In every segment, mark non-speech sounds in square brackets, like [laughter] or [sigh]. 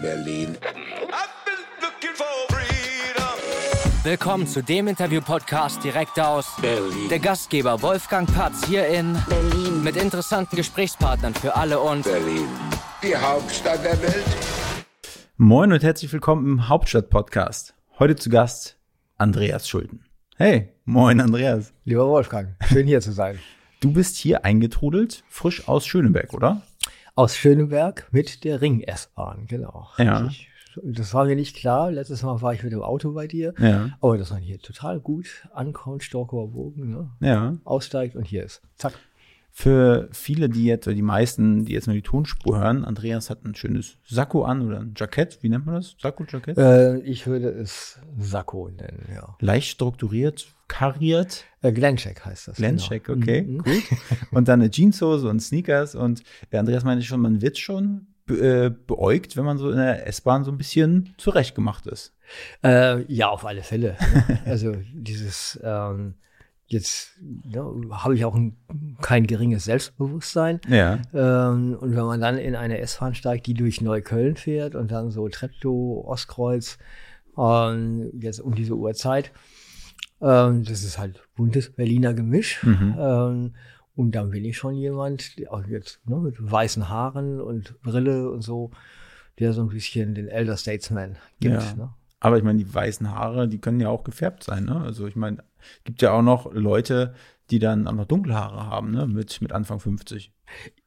Berlin. Willkommen zu dem Interview-Podcast direkt aus Berlin. Der Gastgeber Wolfgang Patz hier in Berlin. mit interessanten Gesprächspartnern für alle und Berlin. Die Hauptstadt der Welt. Moin und herzlich willkommen im Hauptstadt-Podcast. Heute zu Gast Andreas Schulten. Hey, moin Andreas. Lieber Wolfgang, schön hier zu sein. Du bist hier eingetrudelt, frisch aus Schöneberg, oder? Aus Schöneberg mit der Ring-S-Bahn, genau. Ja. Ich, das war mir nicht klar. Letztes Mal war ich mit dem Auto bei dir. Ja. Aber dass man hier total gut ankommt, Storkower Bogen, ne? Ja. aussteigt und hier ist. Zack. Für viele, die jetzt, oder die meisten, die jetzt nur die Tonspur hören, Andreas hat ein schönes Sakko an oder ein Jackett. Wie nennt man das? Sakko-Jackett? Äh, ich würde es Sakko nennen, ja. Leicht strukturiert, kariert. Äh, Glencheck heißt das. Glencheck, genau. okay, Mhm. gut. [laughs] Und dann eine Jeanshose und Sneakers. Und der Andreas meinte schon, man wird schon be äh, beäugt, wenn man so in der S-Bahn so ein bisschen zurechtgemacht ist. Äh, ja, auf alle Fälle. ne? also dieses ähm, jetzt ja, habe ich auch ein, kein geringes Selbstbewusstsein. Ja. Ähm, und wenn man dann in eine S-Bahn steigt, die durch Neukölln fährt und dann so Treptow, Ostkreuz, ähm, jetzt um diese Uhrzeit, ähm, das ist halt buntes Berliner Gemisch. Mhm. Ähm, und dann bin ich schon jemand, auch jetzt ne, mit weißen Haaren und Brille und so, der so ein bisschen den Elder Statesman gibt. Ja. Ne? Aber ich meine, die weißen Haare, die können ja auch gefärbt sein, ne? Also ich meine, gibt ja auch noch Leute, die dann auch noch dunkle Haare haben, ne? Mit, mit Anfang 50.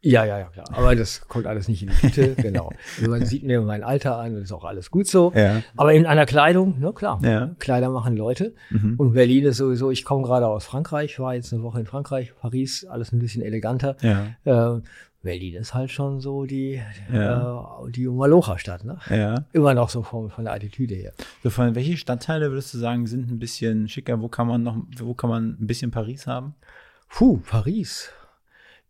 Ja, ja, ja, klar. Aber das kommt alles nicht in die Tüte, [laughs] genau. Also man sieht mir mein Alter an und ist auch alles gut so. Ja. Aber in einer Kleidung, ne, klar. Ja. Kleider machen Leute. Mhm. Und Berlin ist sowieso, ich komme gerade aus Frankreich, war jetzt eine Woche in Frankreich, Paris, alles ein bisschen eleganter. Ja. Äh, Berlin ist halt schon so die, Ja. äh, die Malocha-Stadt, ne? Ja. Immer noch so von, von der Attitüde her. So von welche Stadtteile würdest du sagen, sind ein bisschen schicker? Wo kann man noch, wo kann man ein bisschen Paris haben? Puh, Paris.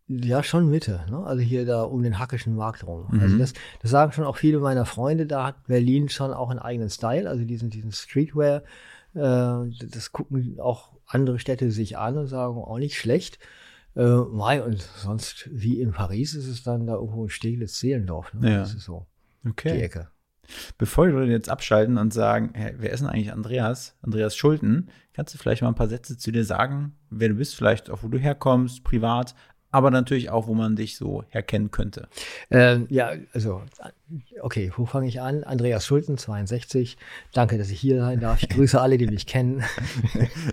Ja, schon Mitte, ne? Also hier da um den Hackischen Markt rum. Mhm. Also das, das sagen schon auch viele meiner Freunde, da hat Berlin schon auch einen eigenen Style, also diesen, diesen Streetwear. Äh, das gucken auch andere Städte sich an und sagen, auch nicht schlecht. Äh, und sonst, wie in Paris, ist es dann da irgendwo in Steglitz-Zehlendorf. Ne? Ja. Das ist so die Okay. Ecke. Bevor wir jetzt abschalten und sagen, hey, wer ist denn eigentlich Andreas? Andreas Schulten, kannst du vielleicht mal ein paar Sätze zu dir sagen, wer du bist, vielleicht auch wo du herkommst, privat, aber natürlich auch, wo man dich so herkennen könnte. Ähm, ja, also, okay, wo fange ich an? Andreas Schulten, 62. Danke, dass ich hier sein darf. Ich grüße alle, die mich kennen. [laughs]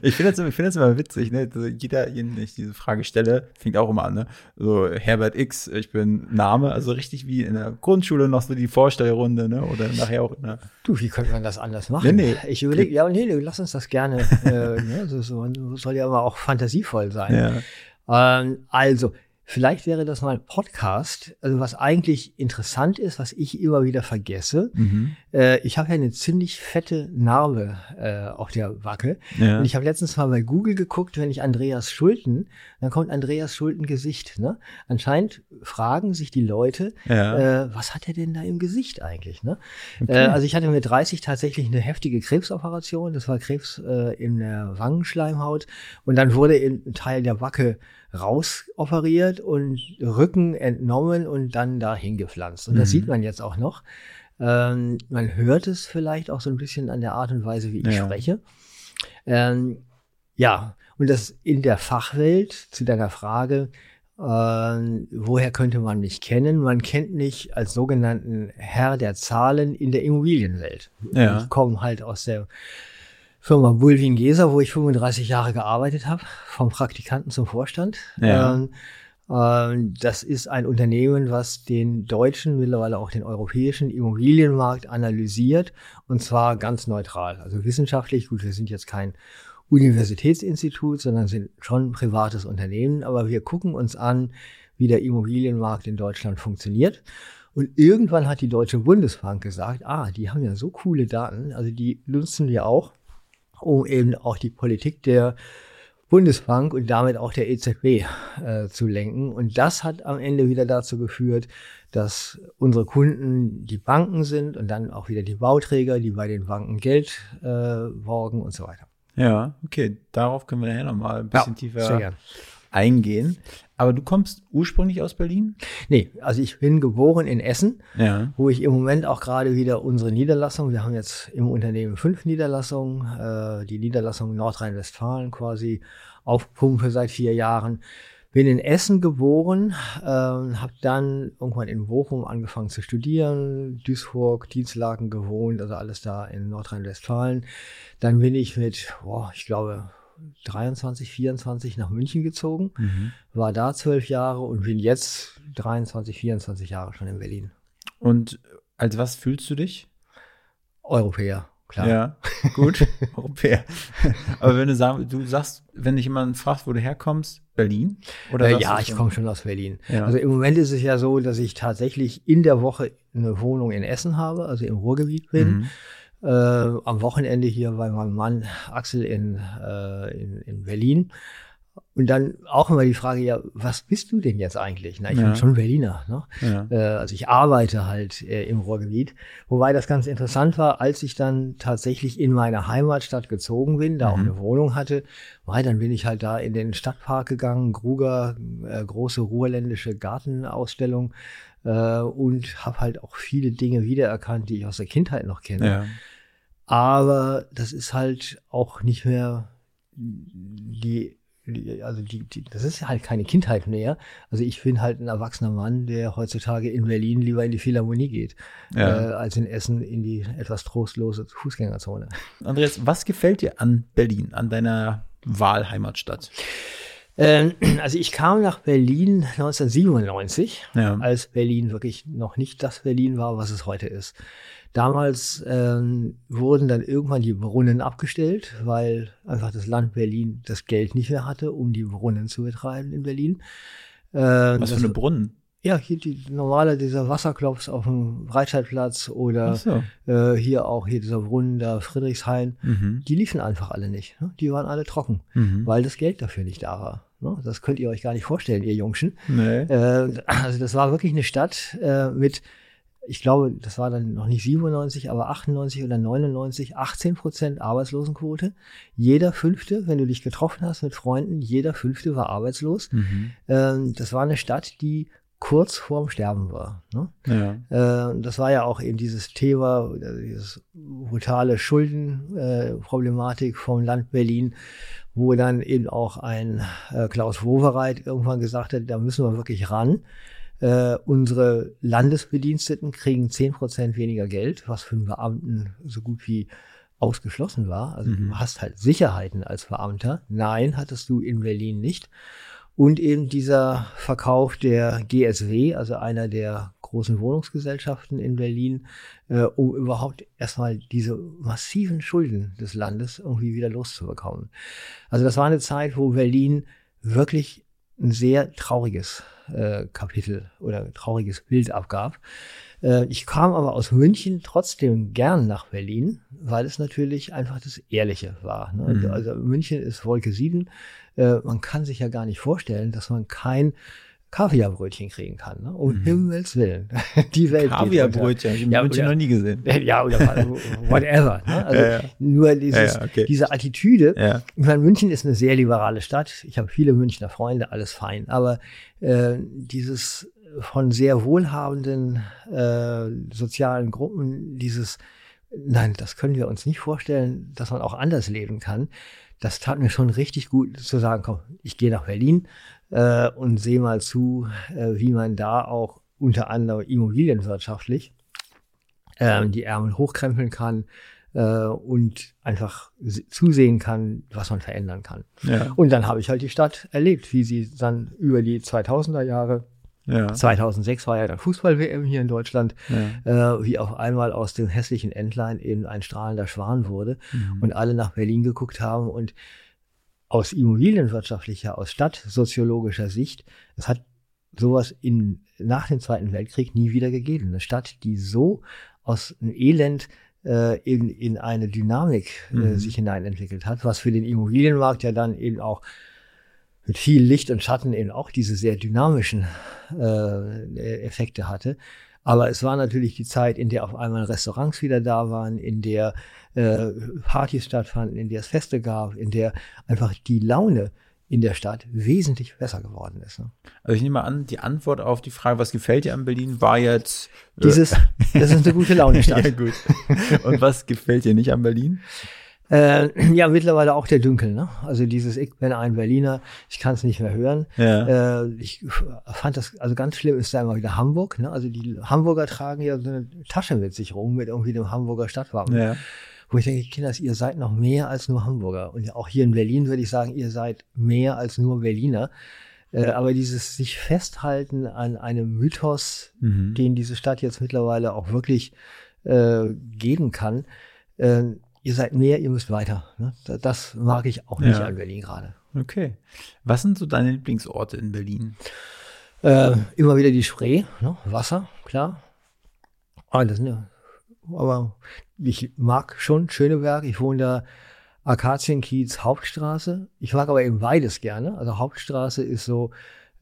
Ich finde das, ich finde das immer witzig, ne? Jeder, den ich diese Frage stelle, fängt auch immer an, ne? So Herbert X, ich bin Name, also richtig wie in der Grundschule noch so die Vorstellrunde, ne? Oder nachher auch in der Du, wie könnte man das anders machen? Nee, nee. Ich überlege, ja, nee, nee, lass uns das gerne. äh, [laughs] ne, so, so, soll ja aber auch fantasievoll sein. ja. Ähm, also, vielleicht wäre das mal ein Podcast, also was eigentlich interessant ist, was ich immer wieder vergesse. Mhm. Äh, ich habe ja eine ziemlich fette Narbe äh, auf der Wacke. Ja. Und ich habe letztens mal bei Google geguckt, wenn ich Andreas Schulten, dann kommt Andreas Schulten Gesicht. Ne? Anscheinend fragen sich die Leute, Ja. äh, was hat er denn da im Gesicht eigentlich? Ne? Äh, also ich hatte mit 30 tatsächlich eine heftige Krebsoperation. Das war Krebs äh, in der Wangenschleimhaut. Und dann wurde ein Teil der Wacke rausoperiert und Rücken entnommen und dann dahin gepflanzt. Und das Mhm. sieht man jetzt auch noch. Ähm, man hört es vielleicht auch so ein bisschen an der Art und Weise, wie ich Ja. spreche. Ähm, ja, und das in der Fachwelt zu deiner Frage, ähm, woher könnte man mich kennen? Man kennt mich als sogenannten Herr der Zahlen in der Immobilienwelt. Ja. Ich komme halt aus der Firma Bulwin Geser, wo ich 35 Jahre gearbeitet habe, vom Praktikanten zum Vorstand. Ja. Ähm, ähm, das ist ein Unternehmen, was den deutschen, mittlerweile auch den europäischen Immobilienmarkt analysiert und zwar ganz neutral. Also wissenschaftlich, gut, wir sind jetzt kein Universitätsinstitut, sondern sind schon ein privates Unternehmen, aber wir gucken uns an, wie der Immobilienmarkt in Deutschland funktioniert. Und irgendwann hat die Deutsche Bundesbank gesagt, ah, die haben ja so coole Daten, also die nutzen wir auch, um eben auch die Politik der Bundesbank und damit auch der EZB äh, zu lenken. Und das hat am Ende wieder dazu geführt, dass unsere Kunden die Banken sind und dann auch wieder die Bauträger, die bei den Banken Geld äh, borgen und so weiter. Ja, okay. Darauf können wir nachher nochmal ein bisschen sehr tiefer eingehen. Aber du kommst ursprünglich aus Berlin? Nee, also ich bin geboren in Essen, Ja. wo ich im Moment auch gerade wieder unsere Niederlassung, wir haben jetzt im Unternehmen fünf Niederlassungen, äh, die Niederlassung Nordrhein-Westfalen quasi auf Pumpe seit vier Jahren. Bin in Essen geboren, äh, habe dann irgendwann in Bochum angefangen zu studieren, Duisburg, Dienstlaken gewohnt, also alles da in Nordrhein-Westfalen. Dann bin ich mit, boah, ich glaube, 23, 24 nach München gezogen, war da zwölf Jahre und bin jetzt 23, 24 Jahre schon in Berlin. Und als was fühlst du dich? Europäer, klar. Ja, gut. [laughs] Europäer. Aber wenn du sagen, du sagst, wenn dich jemand fragt, wo du herkommst, Berlin? Oder Äh, sagst ja, ich komme schon aus Berlin. Ja. Also im Moment ist es ja so, dass ich tatsächlich in der Woche eine Wohnung in Essen habe, also im Ruhrgebiet bin. Mhm. Äh, am Wochenende hier bei meinem Mann Axel in, äh, in, in Berlin. Und dann auch immer die Frage, ja, was bist du denn jetzt eigentlich? Na, ich Ja. bin schon Berliner. Ne? Ja. Äh, also ich arbeite halt äh, im Ruhrgebiet. Wobei das ganz interessant war, als ich dann tatsächlich in meine Heimatstadt gezogen bin, da auch Mhm. eine Wohnung hatte, weil dann bin ich halt da in den Stadtpark gegangen, Gruger, äh, große ruhrländische Gartenausstellung äh, und habe halt auch viele Dinge wiedererkannt, die ich aus der Kindheit noch kenne. Ja. Aber das ist halt auch nicht mehr die, die also die, die, das ist halt keine Kindheit mehr. Also ich bin halt ein erwachsener Mann, der heutzutage in Berlin lieber in die Philharmonie geht, Ja. äh, als in Essen in die etwas trostlose Fußgängerzone. Andreas, was gefällt dir an Berlin, an deiner Wahlheimatstadt? Ähm, [clears throat] also ich kam nach Berlin 1997, Ja. als Berlin wirklich noch nicht das Berlin war, was es heute ist. Damals ähm, wurden dann irgendwann die Brunnen abgestellt, weil einfach das Land Berlin das Geld nicht mehr hatte, um die Brunnen zu betreiben in Berlin. Äh, Was für eine Brunnen? Ja, hier die normale, dieser Wasserklops auf dem Breitscheidplatz oder so. äh, hier auch hier dieser Brunnen da Friedrichshain, Mhm. die liefen einfach alle nicht. Ne? Die waren alle trocken, Mhm. weil das Geld dafür nicht da war. Ne? Das könnt ihr euch gar nicht vorstellen, ihr Jungschen. Nee. Äh, also das war wirklich eine Stadt äh, mit, ich glaube, das war dann noch nicht 97, aber 98 oder 99, 18 Prozent Arbeitslosenquote. Jeder Fünfte, wenn du dich getroffen hast mit Freunden, jeder Fünfte war arbeitslos. Mhm. Ähm, das war eine Stadt, die kurz vorm Sterben war. Ne? Ja. Äh, das war ja auch eben dieses Thema, äh, dieses brutale Schuldenproblematik äh, vom Land Berlin, wo dann eben auch ein äh, Klaus Wowereit irgendwann gesagt hat, da müssen wir wirklich ran. Äh, unsere Landesbediensteten kriegen zehn Prozent weniger Geld, was für einen Beamten so gut wie ausgeschlossen war. Also Mhm. du hast halt Sicherheiten als Beamter. Nein, hattest du in Berlin nicht. Und eben dieser Verkauf der GSW, also einer der großen Wohnungsgesellschaften in Berlin, äh, um überhaupt erstmal diese massiven Schulden des Landes irgendwie wieder loszubekommen. Also das war eine Zeit, wo Berlin wirklich ein sehr trauriges Kapitel oder trauriges Bild abgab. Äh, ich kam aber aus München trotzdem gern nach Berlin, weil es natürlich einfach das Ehrliche war. Ne? Mhm. Also München ist Wolke 7. Äh, man kann sich ja gar nicht vorstellen, dass man kein Kaviarbrötchen kriegen kann. Ne? Um Himmels Willen. [laughs] Die Welt. Kaviarbrötchen, ich in Ja, noch nie gesehen. [laughs] Ja, oder whatever. Ne? [laughs] Also Ja, ja. nur dieses, ja, okay. diese Attitüde. Ja. Ich meine, München ist eine sehr liberale Stadt. Ich habe viele Münchner Freunde, alles fein. Aber äh, dieses von sehr wohlhabenden äh, sozialen Gruppen, dieses, nein, das können wir uns nicht vorstellen, dass man auch anders leben kann. Das tat mir schon richtig gut zu sagen, komm, ich gehe nach Berlin äh, und sehe mal zu, äh, wie man da auch unter anderem immobilienwirtschaftlich äh, die Ärmel hochkrempeln kann äh, und einfach zusehen kann, was man verändern kann. Ja. Und dann habe ich halt die Stadt erlebt, wie sie dann über die 2000er Jahre, Ja. 2006 war ja dann Fußball-WM hier in Deutschland, ja. äh, wie auf einmal aus dem hässlichen Entlein eben ein strahlender Schwan wurde Mhm. und alle nach Berlin geguckt haben und aus immobilienwirtschaftlicher, aus stadtsoziologischer Sicht, es hat sowas in, nach dem Zweiten Weltkrieg nie wieder gegeben. Eine Stadt, die so aus einem Elend äh, in, in eine Dynamik äh, Mhm. sich hineinentwickelt hat, was für den Immobilienmarkt ja dann eben auch mit viel Licht und Schatten eben auch diese sehr dynamischen äh, Effekte hatte. Aber es war natürlich die Zeit, in der auf einmal Restaurants wieder da waren, in der äh, Partys stattfanden, in der es Feste gab, in der einfach die Laune in der Stadt wesentlich besser geworden ist. Ne? Also ich nehme an, die Antwort auf die Frage, was gefällt dir an Berlin, war jetzt äh, dieses, das ist eine gute Laune-Stadt. [laughs] ja, gut. Und was gefällt dir nicht an Berlin? Äh, [clears throat] ja, mittlerweile auch der Dünkel. Ne? Also dieses Ich bin ein Berliner, ich kann es nicht mehr hören. Ja. Äh, ich fand das, also ganz schlimm ist da immer wieder Hamburg. Ne? Also die Hamburger tragen ja so eine Tasche mit sich rum mit irgendwie dem Hamburger Stadtwappen. Ja. Wo ich denke, Kinders, ihr seid noch mehr als nur Hamburger. Und auch hier in Berlin würde ich sagen, ihr seid mehr als nur Berliner. Äh, aber dieses sich festhalten an einem Mythos, Mhm. den diese Stadt jetzt mittlerweile auch wirklich äh, geben kann, äh, ihr seid mehr, ihr müsst weiter. Ne? Da- Das mag ich auch nicht Ja. an Berlin gerade. Okay. Was sind so deine Lieblingsorte in Berlin? Äh, immer wieder die Spree, ne? Wasser, klar. Ah, das sind ja, aber ich mag schon Schöneberg. Ich wohne da Akazienkiez Hauptstraße. Ich mag aber eben beides gerne. Also Hauptstraße ist so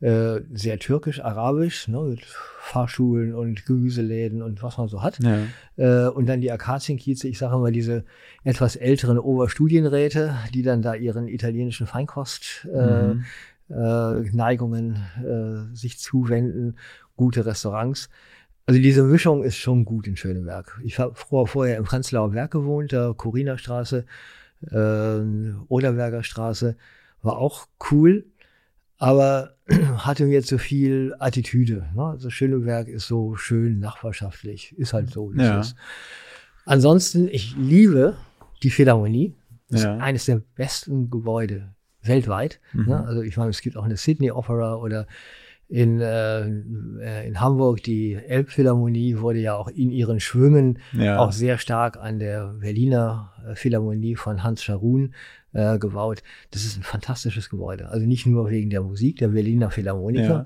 äh, sehr türkisch-arabisch, ne, mit Fahrschulen und Gemüseläden und was man so hat. Ja. Äh, und dann die Akazienkieze, ich sage mal, diese etwas älteren Oberstudienräte, die dann da ihren italienischen Feinkost äh, Mhm. äh, Neigungen äh, sich zuwenden, gute Restaurants. Also diese Mischung ist schon gut in Schöneberg. Ich habe vor, vorher im Prenzlauer Berg gewohnt, da Corina Straße, äh, Oderberger Straße, war auch cool, aber hatte mir zu viel Attitüde. Ne? Also Schöneberg ist so schön nachbarschaftlich, ist halt so. Ja. ist. Ansonsten, ich liebe die Philharmonie. Das Ja. ist eines der besten Gebäude weltweit. Mhm. Ne? Also ich meine, es gibt auch eine Sydney Opera oder in, äh, äh, in Hamburg die Elbphilharmonie wurde ja auch in ihren Schwüngen Ja. auch sehr stark an der Berliner äh, Philharmonie von Hans Scharun äh, gebaut. Das ist ein fantastisches Gebäude. Also nicht nur wegen der Musik der Berliner Philharmoniker, Ja.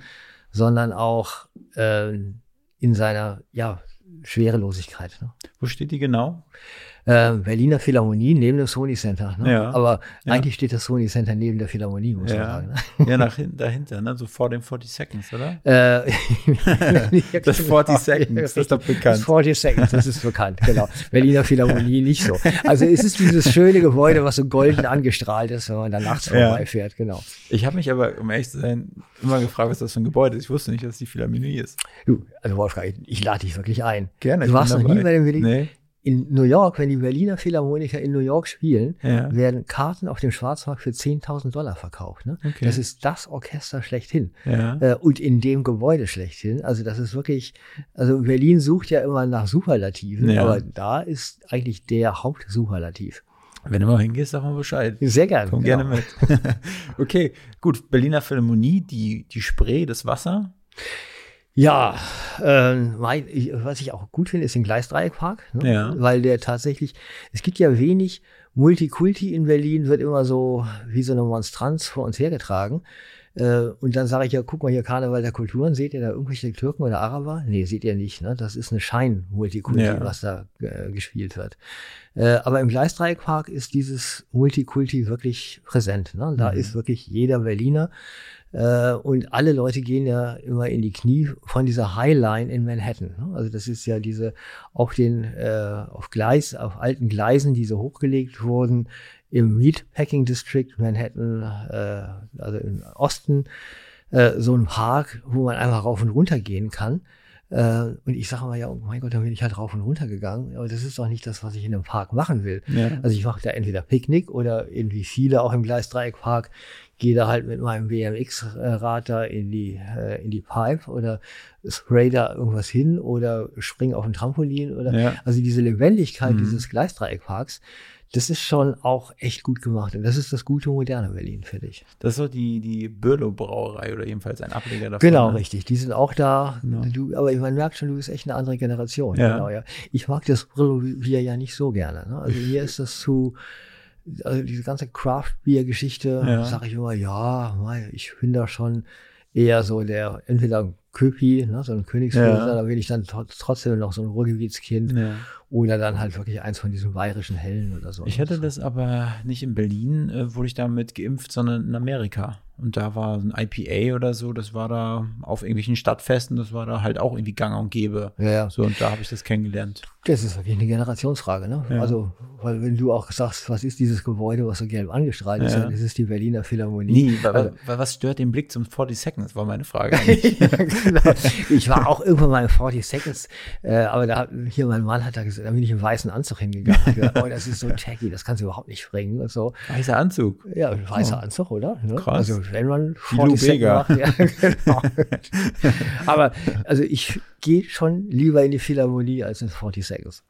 sondern auch äh, in seiner ja, Schwerelosigkeit. Ne? Wo steht die genau? Äh, Berliner Philharmonie neben dem Sony Center. Ne? Ja. Aber Ja. eigentlich steht das Sony Center neben der Philharmonie, muss man Ja. sagen. [laughs] Ja, nach hinten, dahinter, ne? So vor den 40 Seconds, oder? Ne? Äh, [laughs] Das 40 Seconds, das ist doch bekannt. Das 40 Seconds, das ist bekannt, genau. Berliner Philharmonie nicht so. Also es ist dieses schöne Gebäude, was so golden angestrahlt ist, wenn man da nachts vorbeifährt, genau. Ich habe mich aber, um ehrlich zu sein, immer gefragt, was das für ein Gebäude ist. Ich wusste nicht, dass es die Philharmonie ist. Du, also Wolfgang, ich, ich lade dich wirklich ein. Gerne. Du warst noch nie bei den Berlin Nee. In New York, wenn die Berliner Philharmoniker in New York spielen, Ja. werden Karten auf dem Schwarzmarkt für 10.000 Dollar verkauft. Ne? Okay. Das ist das Orchester schlechthin. Ja. Äh, und in dem Gebäude schlechthin. Also das ist wirklich, also Berlin sucht ja immer nach Superlativen, Ja. aber da ist eigentlich der Hauptsuperlativ. Wenn du mal hingehst, sag mal Bescheid. Sehr gerne. Komm genau. gerne mit. [laughs] okay, gut. Berliner Philharmonie, die, die Spree, das Wasser. Ja, ähm, mein, ich, was ich auch gut finde, ist den Gleisdreieckpark, ne? Ja. weil der tatsächlich, es gibt ja wenig Multikulti in Berlin, wird immer so wie so eine Monstranz vor uns hergetragen. Äh, und dann sage ich ja, guck mal hier Karneval der Kulturen, seht ihr da irgendwelche Türken oder Araber? Nee, seht ihr nicht, ne? Das ist eine Schein-Multikulti, Ja. was da äh, gespielt wird. Äh, aber im Gleisdreieckpark ist dieses Multikulti wirklich präsent. Ne? Da Mhm. ist wirklich jeder Berliner und alle Leute gehen ja immer in die Knie von dieser Highline in Manhattan. Ne? Also das ist ja diese auf den äh, auf Gleis, auf alten Gleisen, die so hochgelegt wurden im Meatpacking District Manhattan, äh, also im Osten, äh, so ein Park, wo man einfach rauf und runter gehen kann. Äh, und ich sage mal, ja, oh mein Gott, dann bin ich halt rauf und runter gegangen. Aber das ist doch nicht das, was ich in einem Park machen will. Ja. Also ich mache da entweder Picknick oder irgendwie viele auch im Gleisdreieckpark, gehe da halt mit meinem BMX-Rad da in die, äh, in die Pipe oder spray da irgendwas hin oder spring auf ein Trampolin oder Ja. also diese Lebendigkeit Mhm. dieses Gleisdreieckparks, das ist schon auch echt gut gemacht. Und das ist das gute moderne Berlin, finde ich. Das ist so die, die Birlo-Brauerei oder jedenfalls ein Ableger davon. Genau, ne? richtig. Die sind auch da. Genau. Du, aber man merkt schon, du bist echt eine andere Generation. Ja. Genau, ja. Ich mag das Brillo-Bier ja nicht so gerne. Ne? Also mir ist das zu, also diese ganze Craft-Bier-Geschichte, Ja. sage ich immer, ja, ich bin da schon eher so der, entweder ein Köpi, ne, so ein Königswürzer, Ja. da will ich dann tr- trotzdem noch so ein Ruhrgebietskind Ja. oder dann halt wirklich eins von diesen bayerischen Hellen oder so. Ich hatte das aber nicht in Berlin, äh, wurde ich damit geimpft, sondern in Amerika. Und da war ein IPA oder so, das war da auf irgendwelchen Stadtfesten, das war da halt auch irgendwie gang und gäbe. Ja, ja. So, und da habe ich das kennengelernt. Das ist wirklich eine Generationsfrage, ne? Ja. Also, weil wenn du auch sagst, was ist dieses Gebäude, was so gelb angestrahlt ist, Ja. dann ist es die Berliner Philharmonie. Nie, weil, Also, weil, was stört den Blick zum 40 Seconds, war meine Frage. [laughs] genau. Ich war auch irgendwann mal in 40 Seconds, äh, aber da hier mein Mann hat da gesagt, da bin ich im weißen Anzug hingegangen. Gedacht, oh, das ist so tacky, das kannst du überhaupt nicht bringen und so. Weißer Anzug. Ja, weißer Anzug, oder? Ne? Oh. Krass. Also wenn man Wie Lou 40 Second Bega. macht, ja, [laughs] genau. aber also ich gehe schon lieber in die Philharmonie als in 40 Seconds.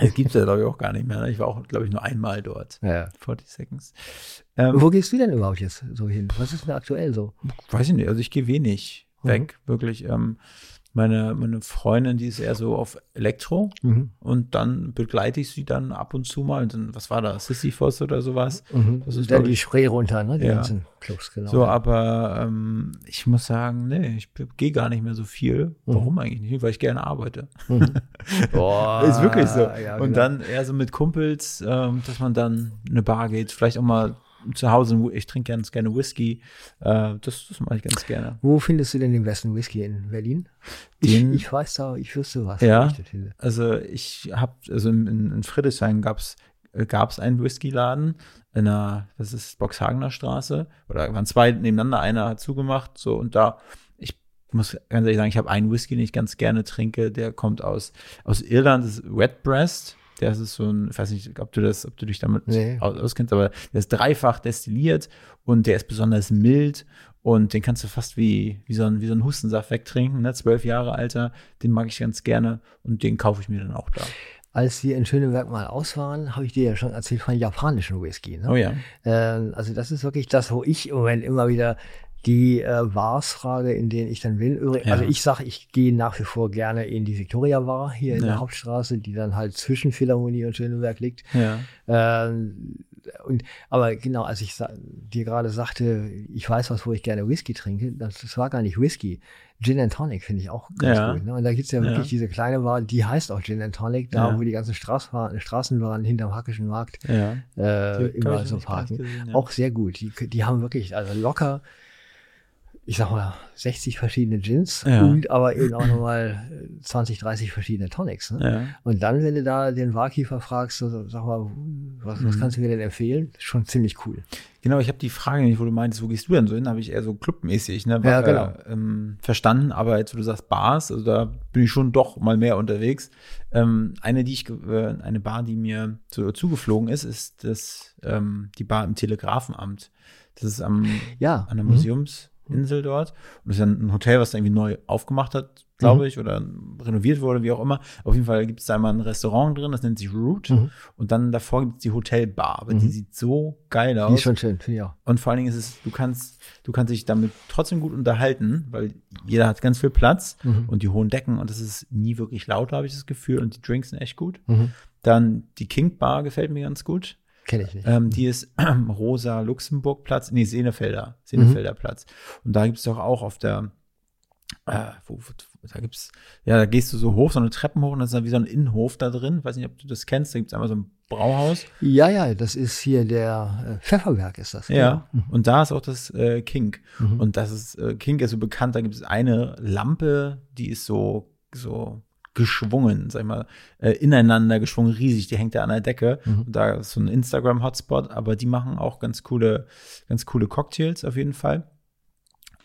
Es gibt ja, glaube ich, auch gar nicht mehr. Ne? Ich war auch, glaube ich, nur einmal dort. Ja. 40 Seconds. Ähm, Wo gehst du denn überhaupt jetzt so hin? Was ist denn aktuell so? weiß ich nicht, also ich gehe wenig Mhm. weg, wirklich. Ähm, meine, meine Freundin, die ist eher so auf Elektro Mhm. und dann begleite ich sie dann ab und zu mal. Und dann, was war das? Sisyphos oder sowas? Mhm. Das ist, Dann die Spree runter, ne? Die Ja. ganzen Clubs, genau. so, aber ähm, ich muss sagen, nee, ich gehe gar nicht mehr so viel. Mhm. Warum eigentlich nicht? Weil ich gerne arbeite. [laughs] Boah, ist wirklich so. ja, und genau. dann eher so mit Kumpels, ähm, dass man dann in eine Bar geht, vielleicht auch mal zu Hause, ich trinke ganz gerne Whisky. Äh, das das mache ich ganz gerne. Wo findest du denn den besten Whisky in Berlin? Ich, Den- ich weiß da, ich wüsste was. Ja. ich das finde. Also ich habe, also in, in in Friedrichshain gab's äh, gab's einen Whiskyladen in der, das ist Boxhagener Straße, oder waren zwei nebeneinander, einer hat zugemacht, so und da, ich muss ganz ehrlich sagen, ich habe einen Whisky, den ich ganz gerne trinke, der kommt aus, aus Irland, das ist Redbreast. Der ist so ein, ich weiß nicht, ob du das, ob du dich damit Nee. aus- auskennst, aber der ist dreifach destilliert und der ist besonders mild und den kannst du fast wie, wie so ein, wie so ein Hustensaft wegtrinken, ne? Zwölf Jahre alter, den mag ich ganz gerne und den kaufe ich mir dann auch da. Als wir in Schöneberg mal aus waren, habe ich dir ja schon erzählt von japanischen Whisky. Ne? Oh ja. Ähm, also das ist wirklich das, wo ich im Moment immer wieder die äh, Bars frage, in denen ich dann bin. Übrigens, Ja. Also ich sage, ich gehe nach wie vor gerne in die Victoria Bar hier in Ja. der Hauptstraße, die dann halt zwischen Philharmonie und Schöneberg liegt. Ja. Ähm, und, aber genau, als ich dir gerade sagte, ich weiß was, wo ich gerne Whisky trinke, das, das war gar nicht Whisky. Gin and Tonic finde ich auch ganz Ja. gut. Ne? Und da gibt's ja wirklich Ja. diese kleine Bar, die heißt auch Gin and Tonic, da Ja. wo die ganzen Straßenbahnen, Straßenbahnen hinterm Hackischen Markt Ja. äh, immer so parken. gesehen, ja. Auch sehr gut. Die, die haben wirklich, also locker, ich sag mal, 60 verschiedene Gins Ja. und aber eben auch nochmal 20, 30 verschiedene Tonics. Ne? Ja. Und dann, wenn du da den Barkeeper fragst, so, sag mal, was, Mhm. was kannst du mir denn empfehlen? Schon ziemlich cool. Genau, ich habe die Frage nicht, wo du meintest, wo gehst du denn so hin? Habe ich eher so clubmäßig ne, Ja, genau. äh, ähm, verstanden. Aber jetzt, wo du sagst Bars, also da bin ich schon doch mal mehr unterwegs. Ähm, eine, die ich, äh, eine Bar, die mir so zugeflogen ist, ist das ähm, die Bar im Telegrafenamt. Das ist am Ja. an der Mhm. Museumsinsel dort. Und das ist ja ein Hotel, was da irgendwie neu aufgemacht hat, glaube Mhm. ich, oder renoviert wurde, wie auch immer. Auf jeden Fall gibt es da mal ein Restaurant drin, das nennt sich Root. Mhm. Und dann davor gibt es die Hotelbar, aber Mhm. die sieht so geil Die aus. ist schon schön, finde ich auch. Und vor allen Dingen ist es, du kannst, du kannst dich damit trotzdem gut unterhalten, weil jeder hat ganz viel Platz Mhm. und die hohen Decken und es ist nie wirklich laut, habe ich das Gefühl. Und die Drinks sind echt gut. Mhm. Dann die King Bar gefällt mir ganz gut. Kenne ich nicht. Ähm, die ist [clears throat] Rosa Luxemburg Platz, nee, Senefelder, Senefelder Platz. Und da gibt es doch auch auf der, äh, wo, wo, da gibt's, ja, da gehst du so hoch, so eine Treppen hoch und da ist dann wie so ein Innenhof da drin. Weiß nicht, ob du das kennst. Da gibt's einmal so ein Brauhaus. Ja, ja, das ist hier der äh, Pfefferberg, ist das. Ja. Und da ist auch das äh, Kink. Mhm. Und das ist, äh, Kink ist so bekannt, da gibt es eine Lampe, die ist so, so geschwungen, sag ich mal, äh, ineinander geschwungen, riesig, die hängt da an der Decke. Mhm. Da ist so ein Instagram-Hotspot, aber die machen auch ganz coole, ganz coole Cocktails auf jeden Fall.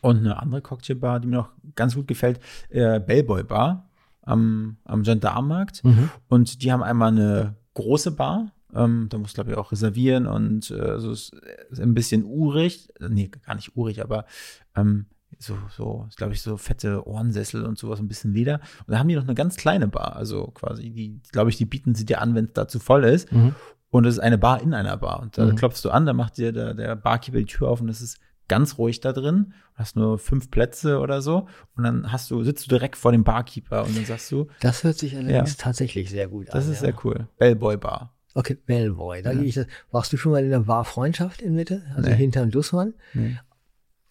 Und eine andere Cocktailbar, die mir noch ganz gut gefällt, äh, Bellboy Bar am, am Gendarmenmarkt. Mhm. Und die haben einmal eine große Bar. Ähm, da musst du, glaube ich, auch reservieren und äh, so ist, ist ein bisschen urig. Nee, gar nicht urig, aber ähm, so, so, glaube ich, so fette Ohrensessel und sowas, ein bisschen Leder. Und da haben die noch eine ganz kleine Bar. Also quasi, die, glaube ich, die bieten sie dir an, wenn es da zu voll ist. Mhm. Und es ist eine Bar in einer Bar. Und da Mhm. klopfst du an, da macht dir der, der Barkeeper die Tür auf und es ist ganz ruhig da drin. Du hast nur fünf Plätze oder so. Und dann hast du, sitzt du direkt vor dem Barkeeper und dann sagst du, Das hört sich allerdings tatsächlich sehr gut das an. ist ja. sehr cool. Bellboy Bar. Okay, Bellboy. Da Ja. gehe ich das. Warst du schon mal in der Bar Freundschaft in Mitte? Also Nee. hinterm Dussmann? Nee.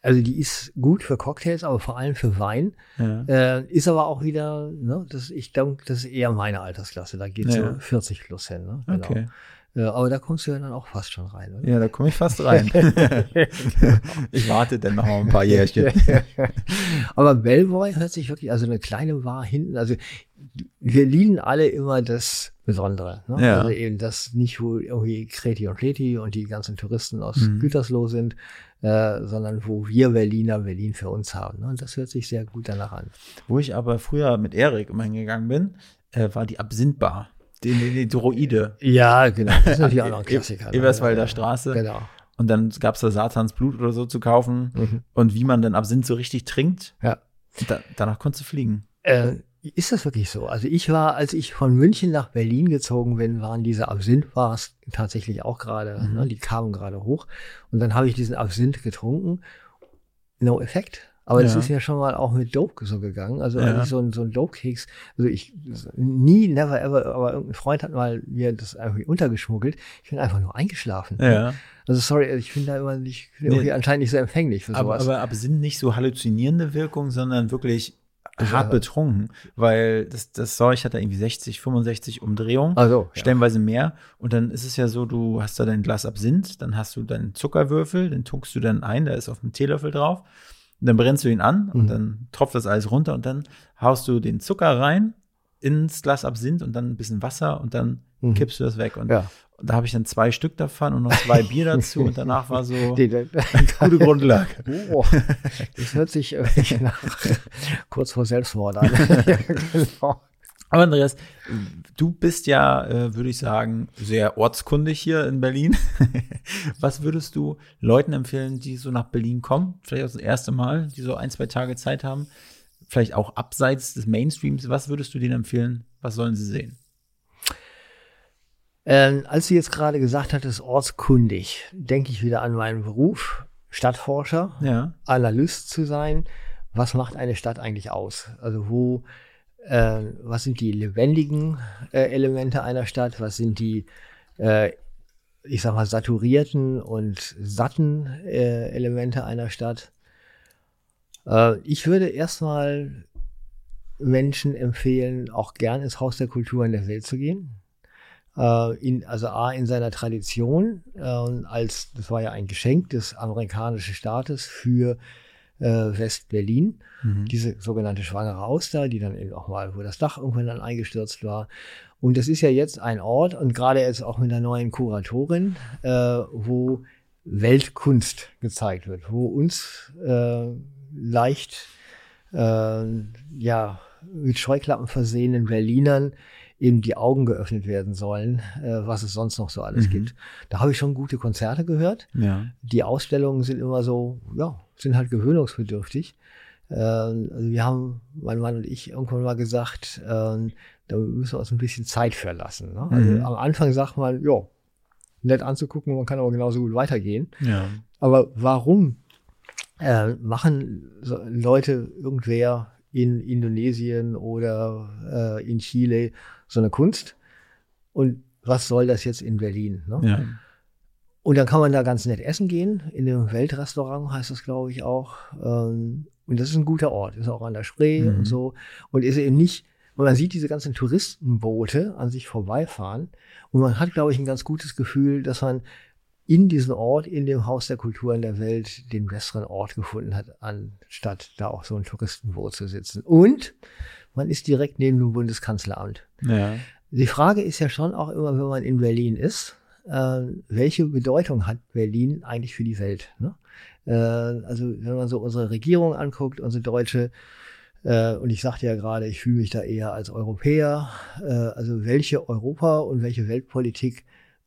Also die ist gut für Cocktails, aber vor allem für Wein. Ja. Äh, ist aber auch wieder, ne, das, ich denke, das ist eher meine Altersklasse. Da geht Ja. so 40 plus hin. Ne? Genau. Okay. Ja, aber da kommst du ja dann auch fast schon rein, oder? Ja, da komme ich fast rein. [laughs] ich warte dann noch mal ein paar Jährchen. [laughs] aber Bellboy hört sich wirklich, also eine kleine Bar hinten, also wir lieben alle immer das Besondere. Ne? Ja. Also eben das nicht, wo irgendwie Kreti und Pleti und die ganzen Touristen aus Mhm. Gütersloh sind, äh, sondern wo wir Berliner Berlin für uns haben. Ne? Und das hört sich sehr gut danach an. Wo ich aber früher mit Erik immer hingegangen bin, äh, war die Absinthbar. Die, die, die Droide. Ja, genau. Das ist [laughs] natürlich auch noch ein Klassiker. ne? Eberswalder Straße. Genau. Und dann gab es da Satans Blut oder so zu kaufen. Mhm. Und wie man dann Absinth so richtig trinkt. Ja. Da, danach konntest du fliegen. Äh, ist das wirklich so? Also ich war, als ich von München nach Berlin gezogen bin, waren diese Absinth-Bars tatsächlich auch gerade, Mhm. ne, die kamen gerade hoch. Und dann habe ich diesen Absinth getrunken. No Effekt. Aber das Ja. ist ja schon mal auch mit Dope so gegangen. Also Ja. eigentlich so ein, so ein Dope-Keks. Also ich, nie, never ever, aber irgendein Freund hat mal mir das irgendwie untergeschmuggelt. Ich bin einfach nur eingeschlafen. Ja. Also sorry, ich bin da immer nicht, Nee. anscheinend nicht so empfänglich für Aber, sowas. aber Absinth nicht so halluzinierende Wirkung, sondern wirklich hart betrunken. Weil das, das Zeug hat da irgendwie 60, 65 Umdrehungen. also, ja. stellenweise mehr. Und dann ist es ja so, du hast da dein Glas Absinth, dann hast du deinen Zuckerwürfel, den tunkst du dann ein, da ist auf dem Teelöffel drauf. Und dann brennst du ihn an und Mhm. dann tropft das alles runter und dann haust du den Zucker rein ins Glas Absinth und dann ein bisschen Wasser und dann Mhm. kippst du das weg. Und, Ja. Da habe ich dann zwei Stück davon und noch zwei [laughs] Bier dazu und danach war so die- [laughs] gute Grundlage. Oh, das hört sich irgendwie [laughs] nach kurz vor Selbstmord an. ja, genau. Aber Andreas, du bist ja, äh, würde ich sagen, sehr ortskundig hier in Berlin. Was würdest du Leuten empfehlen, die so nach Berlin kommen, vielleicht auch das erste Mal, die so ein, zwei Tage Zeit haben, vielleicht auch abseits des Mainstreams, was würdest du denen empfehlen? Was sollen sie sehen? Ähm, als du jetzt gerade gesagt hattest, ortskundig, denke ich wieder an meinen Beruf, Stadtforscher, Ja. Analyst zu sein. Was macht eine Stadt eigentlich aus? Also wo, äh, was sind die lebendigen äh, Elemente einer Stadt? Was sind die, äh, ich sag mal, saturierten und satten äh, Elemente einer Stadt? Äh, ich würde erstmal Menschen empfehlen, auch gern ins Haus der Kultur in der Welt zu gehen. Äh, in, also A, in seiner Tradition, äh, als, das war ja ein Geschenk des amerikanischen Staates für äh, West-Berlin, Mhm. diese sogenannte schwangere Auster, die dann eben auch mal, wo das Dach irgendwann dann eingestürzt war. Und das ist ja jetzt ein Ort und gerade jetzt auch mit der neuen Kuratorin, äh, wo Weltkunst gezeigt wird, wo uns äh, leicht äh, ja mit Scheuklappen versehenen Berlinern eben die Augen geöffnet werden sollen, äh, was es sonst noch so alles Mhm. gibt. Da habe ich schon gute Konzerte gehört. Ja. Die Ausstellungen sind immer so, ja, sind halt gewöhnungsbedürftig. Äh, also wir haben, mein Mann und ich, irgendwann mal gesagt, äh, da müssen wir uns ein bisschen Zeit verlassen. Ne? Also Mhm. am Anfang sagt man, ja, nett anzugucken, man kann aber genauso gut weitergehen. Ja. Aber warum äh, machen Leute, irgendwer in Indonesien oder äh, in Chile so eine Kunst? Und was soll das jetzt in Berlin? Ne? Ja. Und dann kann man da ganz nett essen gehen. In dem Weltrestaurant heißt das, glaube ich, auch. Ähm, und das ist ein guter Ort. Ist auch an der Spree Mhm. und so. Und ist eben nicht, und man sieht diese ganzen Touristenboote an sich vorbeifahren. Und man hat, glaube ich, ein ganz gutes Gefühl, dass man in diesem Ort, in dem Haus der Kultur in der Welt, den besseren Ort gefunden hat, anstatt da auch so ein Touristenboot zu sitzen. Und man ist direkt neben dem Bundeskanzleramt. Ja. Die Frage ist ja schon auch immer, wenn man in Berlin ist, äh, welche Bedeutung hat Berlin eigentlich für die Welt? Ne? Äh, also wenn man so unsere Regierung anguckt, unsere deutsche, äh, und ich sagte ja gerade, ich fühle mich da eher als Europäer, äh, also welche Europa und welche Weltpolitik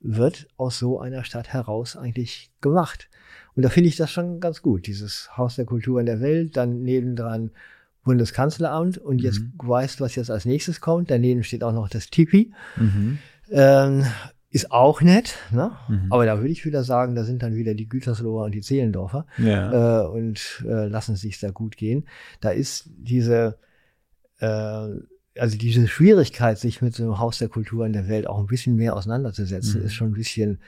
wird aus so einer Stadt heraus eigentlich gemacht? Und da finde ich das schon ganz gut, dieses Haus der Kultur in der Welt, dann nebendran Bundeskanzleramt und jetzt Mhm. weißt, was jetzt als nächstes kommt. Daneben steht auch noch das Tipi. Mhm. Ähm, ist auch nett, ne? Mhm. aber da würde ich wieder sagen, da sind dann wieder die Gütersloher und die Zehlendorfer Ja. äh, und äh, lassen es sich da gut gehen. Da ist diese, äh, also diese Schwierigkeit, sich mit so einem Haus der Kultur in der Welt auch ein bisschen mehr auseinanderzusetzen, Mhm. ist schon ein bisschen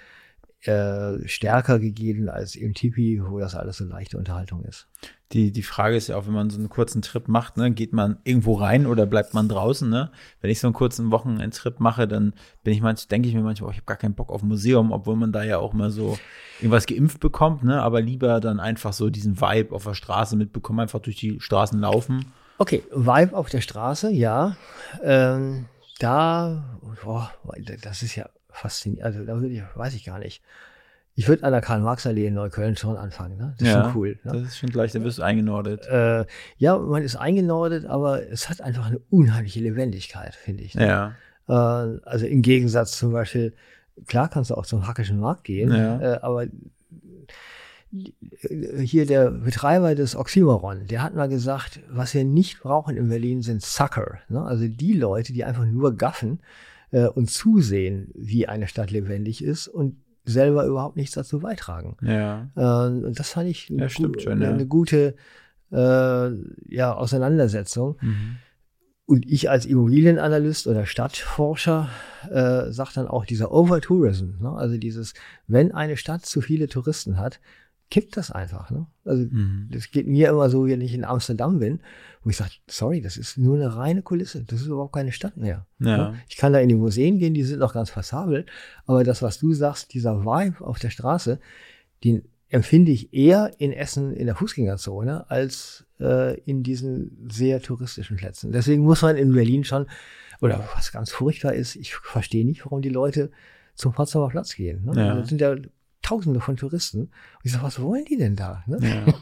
äh, stärker gegeben als im Tipi, wo das alles so leichte Unterhaltung ist. Die, die Frage ist ja auch, wenn man so einen kurzen Trip macht, ne, geht man irgendwo rein oder bleibt man draußen, ne? Wenn ich so einen kurzen Wochenendtrip mache, dann bin ich manchmal, denke ich mir manchmal, oh, ich habe gar keinen Bock auf Museum, obwohl man da ja auch mal so irgendwas geimpft bekommt, ne? Aber lieber dann einfach so diesen Vibe auf der Straße mitbekommen, einfach durch die Straßen laufen. Okay, Vibe auf der Straße, ja. Ähm, da, boah, das ist ja faszinierend. Also da würde ich, weiß ich gar nicht. Ich würde an der Karl-Marx-Allee in Neukölln schon anfangen. Ne? Das ist ja, schon cool. Ne? Das ist schon gleich, da wirst du eingenordet. Äh, ja, man ist eingenordet, aber es hat einfach eine unheimliche Lebendigkeit, finde ich. Ne? Ja. Äh, also im Gegensatz zum Beispiel, klar kannst du auch zum Hackischen Markt gehen, Ja. äh, aber hier der Betreiber des Oxymoron, der hat mal gesagt, was wir nicht brauchen in Berlin sind Sucker. Ne? Also die Leute, die einfach nur gaffen äh, und zusehen, wie eine Stadt lebendig ist und selber überhaupt nichts dazu beitragen. Ja. Äh, und das fand ich Ja, gu- schon, ja. eine gute äh, ja, Auseinandersetzung. Mhm. Und ich als Immobilienanalyst oder Stadtforscher äh, sage dann auch dieser Overtourism, ne? also dieses, wenn eine Stadt zu viele Touristen hat, kippt das einfach. Ne? Also Mhm. das geht mir immer so, wenn ich in Amsterdam bin, wo ich sage, sorry, das ist nur eine reine Kulisse, das ist überhaupt keine Stadt mehr. Ja. Ne? Ich kann da in die Museen gehen, die sind noch ganz passabel, aber das, was du sagst, dieser Vibe auf der Straße, den empfinde ich eher in Essen in der Fußgängerzone als äh, in diesen sehr touristischen Plätzen. Deswegen muss man in Berlin schon, oder was ganz furchtbar ist, ich verstehe nicht, warum die Leute zum Potsdamer Platz gehen. Ne? Ja. Das sind ja Tausende von Touristen. Und ich sage, was wollen die denn da? Ne? Ja.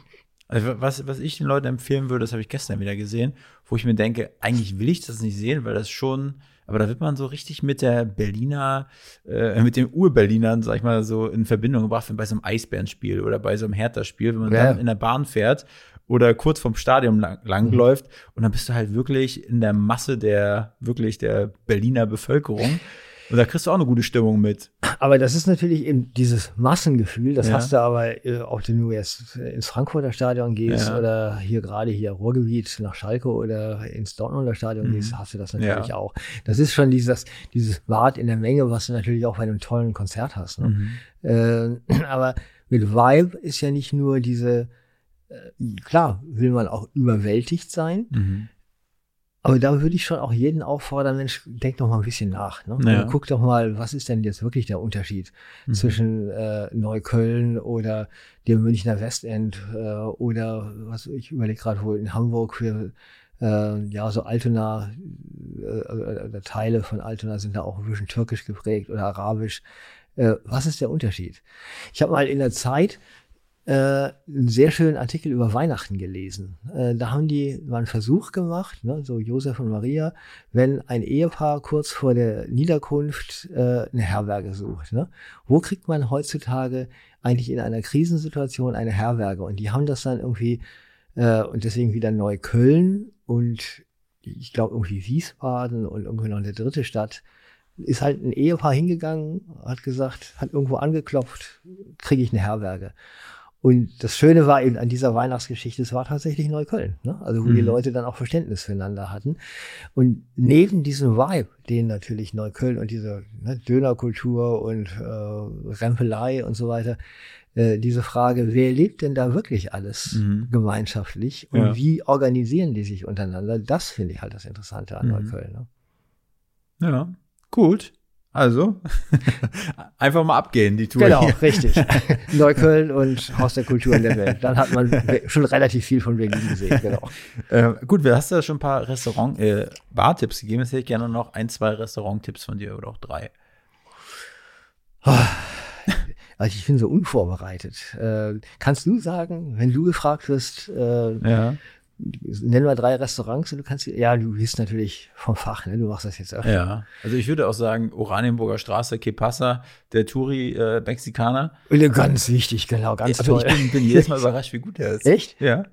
Also was, was ich den Leuten empfehlen würde, das habe ich gestern wieder gesehen, wo ich mir denke, eigentlich will ich das nicht sehen, weil das schon, aber da wird man so richtig mit der Berliner, äh, mit den Ur-Berlinern, sag ich mal, so in Verbindung gebracht, wenn bei so einem Eisbärenspiel oder bei so einem Hertha-Spiel, wenn man Ja. dann in der Bahn fährt oder kurz vom Stadion lang, langläuft und dann bist du halt wirklich in der Masse der, wirklich der Berliner Bevölkerung. Und da kriegst du auch eine gute Stimmung mit. Aber das ist natürlich eben dieses Massengefühl, das Ja. hast du aber, äh, auch wenn du jetzt ins Frankfurter Stadion gehst Ja. oder hier gerade hier Ruhrgebiet nach Schalke oder ins Dortmunder Stadion Mhm. gehst, hast du das natürlich Ja. auch. Das ist schon dieses, dieses Bad in der Menge, was du natürlich auch bei einem tollen Konzert hast. Ne? Mhm. Äh, [clears throat] aber mit Vibe ist ja nicht nur diese, äh, klar, will man auch überwältigt sein, Mhm. Aber da würde ich schon auch jeden auffordern, Mensch, denk doch mal ein bisschen nach. Ne? Ja. Guck doch mal, was ist denn jetzt wirklich der Unterschied Mhm. zwischen äh, Neukölln oder dem Münchner Westend äh, oder was ich überlege gerade wohl in Hamburg für äh, ja so Altona äh, äh, Teile von Altona sind da auch ein bisschen türkisch geprägt oder arabisch. Äh, was ist der Unterschied? Ich habe mal in der Zeit äh, einen sehr schönen Artikel über Weihnachten gelesen. Äh, da haben die mal einen Versuch gemacht, ne, so Josef und Maria, wenn ein Ehepaar kurz vor der Niederkunft äh, eine Herberge sucht. Ne? Wo kriegt man heutzutage eigentlich in einer Krisensituation eine Herberge? Und die haben das dann irgendwie, äh, und deswegen wieder Neukölln und ich glaube irgendwie Wiesbaden und irgendwie noch eine dritte Stadt, ist halt ein Ehepaar hingegangen, hat gesagt, hat irgendwo angeklopft, kriege ich eine Herberge. Und das Schöne war eben an dieser Weihnachtsgeschichte, es war tatsächlich Neukölln, ne? also wo die Mhm. Leute dann auch Verständnis füreinander hatten. Und neben diesem Vibe, den natürlich Neukölln und diese ne, Dönerkultur und äh, Rempelei und so weiter, äh, diese Frage, wer lebt denn da wirklich alles Mhm. gemeinschaftlich und Ja. wie organisieren die sich untereinander, das finde ich halt das Interessante an Mhm. Neukölln. Ne? Ja, gut. Also, [laughs] einfach mal abgehen, die Tour. Genau, hier. richtig. [laughs] Neukölln und Haus der Kultur in der Welt. Dann hat man schon relativ viel von Berlin gesehen, genau. Äh, gut, wir hast ja schon ein paar Restaurant, äh, Bartipps gegeben. Jetzt hätte ich gerne noch ein, zwei Restauranttipps von dir oder auch drei. Also ich bin so unvorbereitet. Äh, kannst du sagen, wenn du gefragt wirst, äh, Ja. Nenn mal drei Restaurants und du kannst, ja, du bist natürlich vom Fach, ne? du machst das jetzt auch. Ja. Also ich würde auch sagen, Oranienburger Straße, Que Pasa, der Touri äh, Mexikaner. Ganz wichtig, genau, ganz also toll. ich bin, bin jedes Mal [laughs] überrascht, wie gut der ist. Echt? Ja.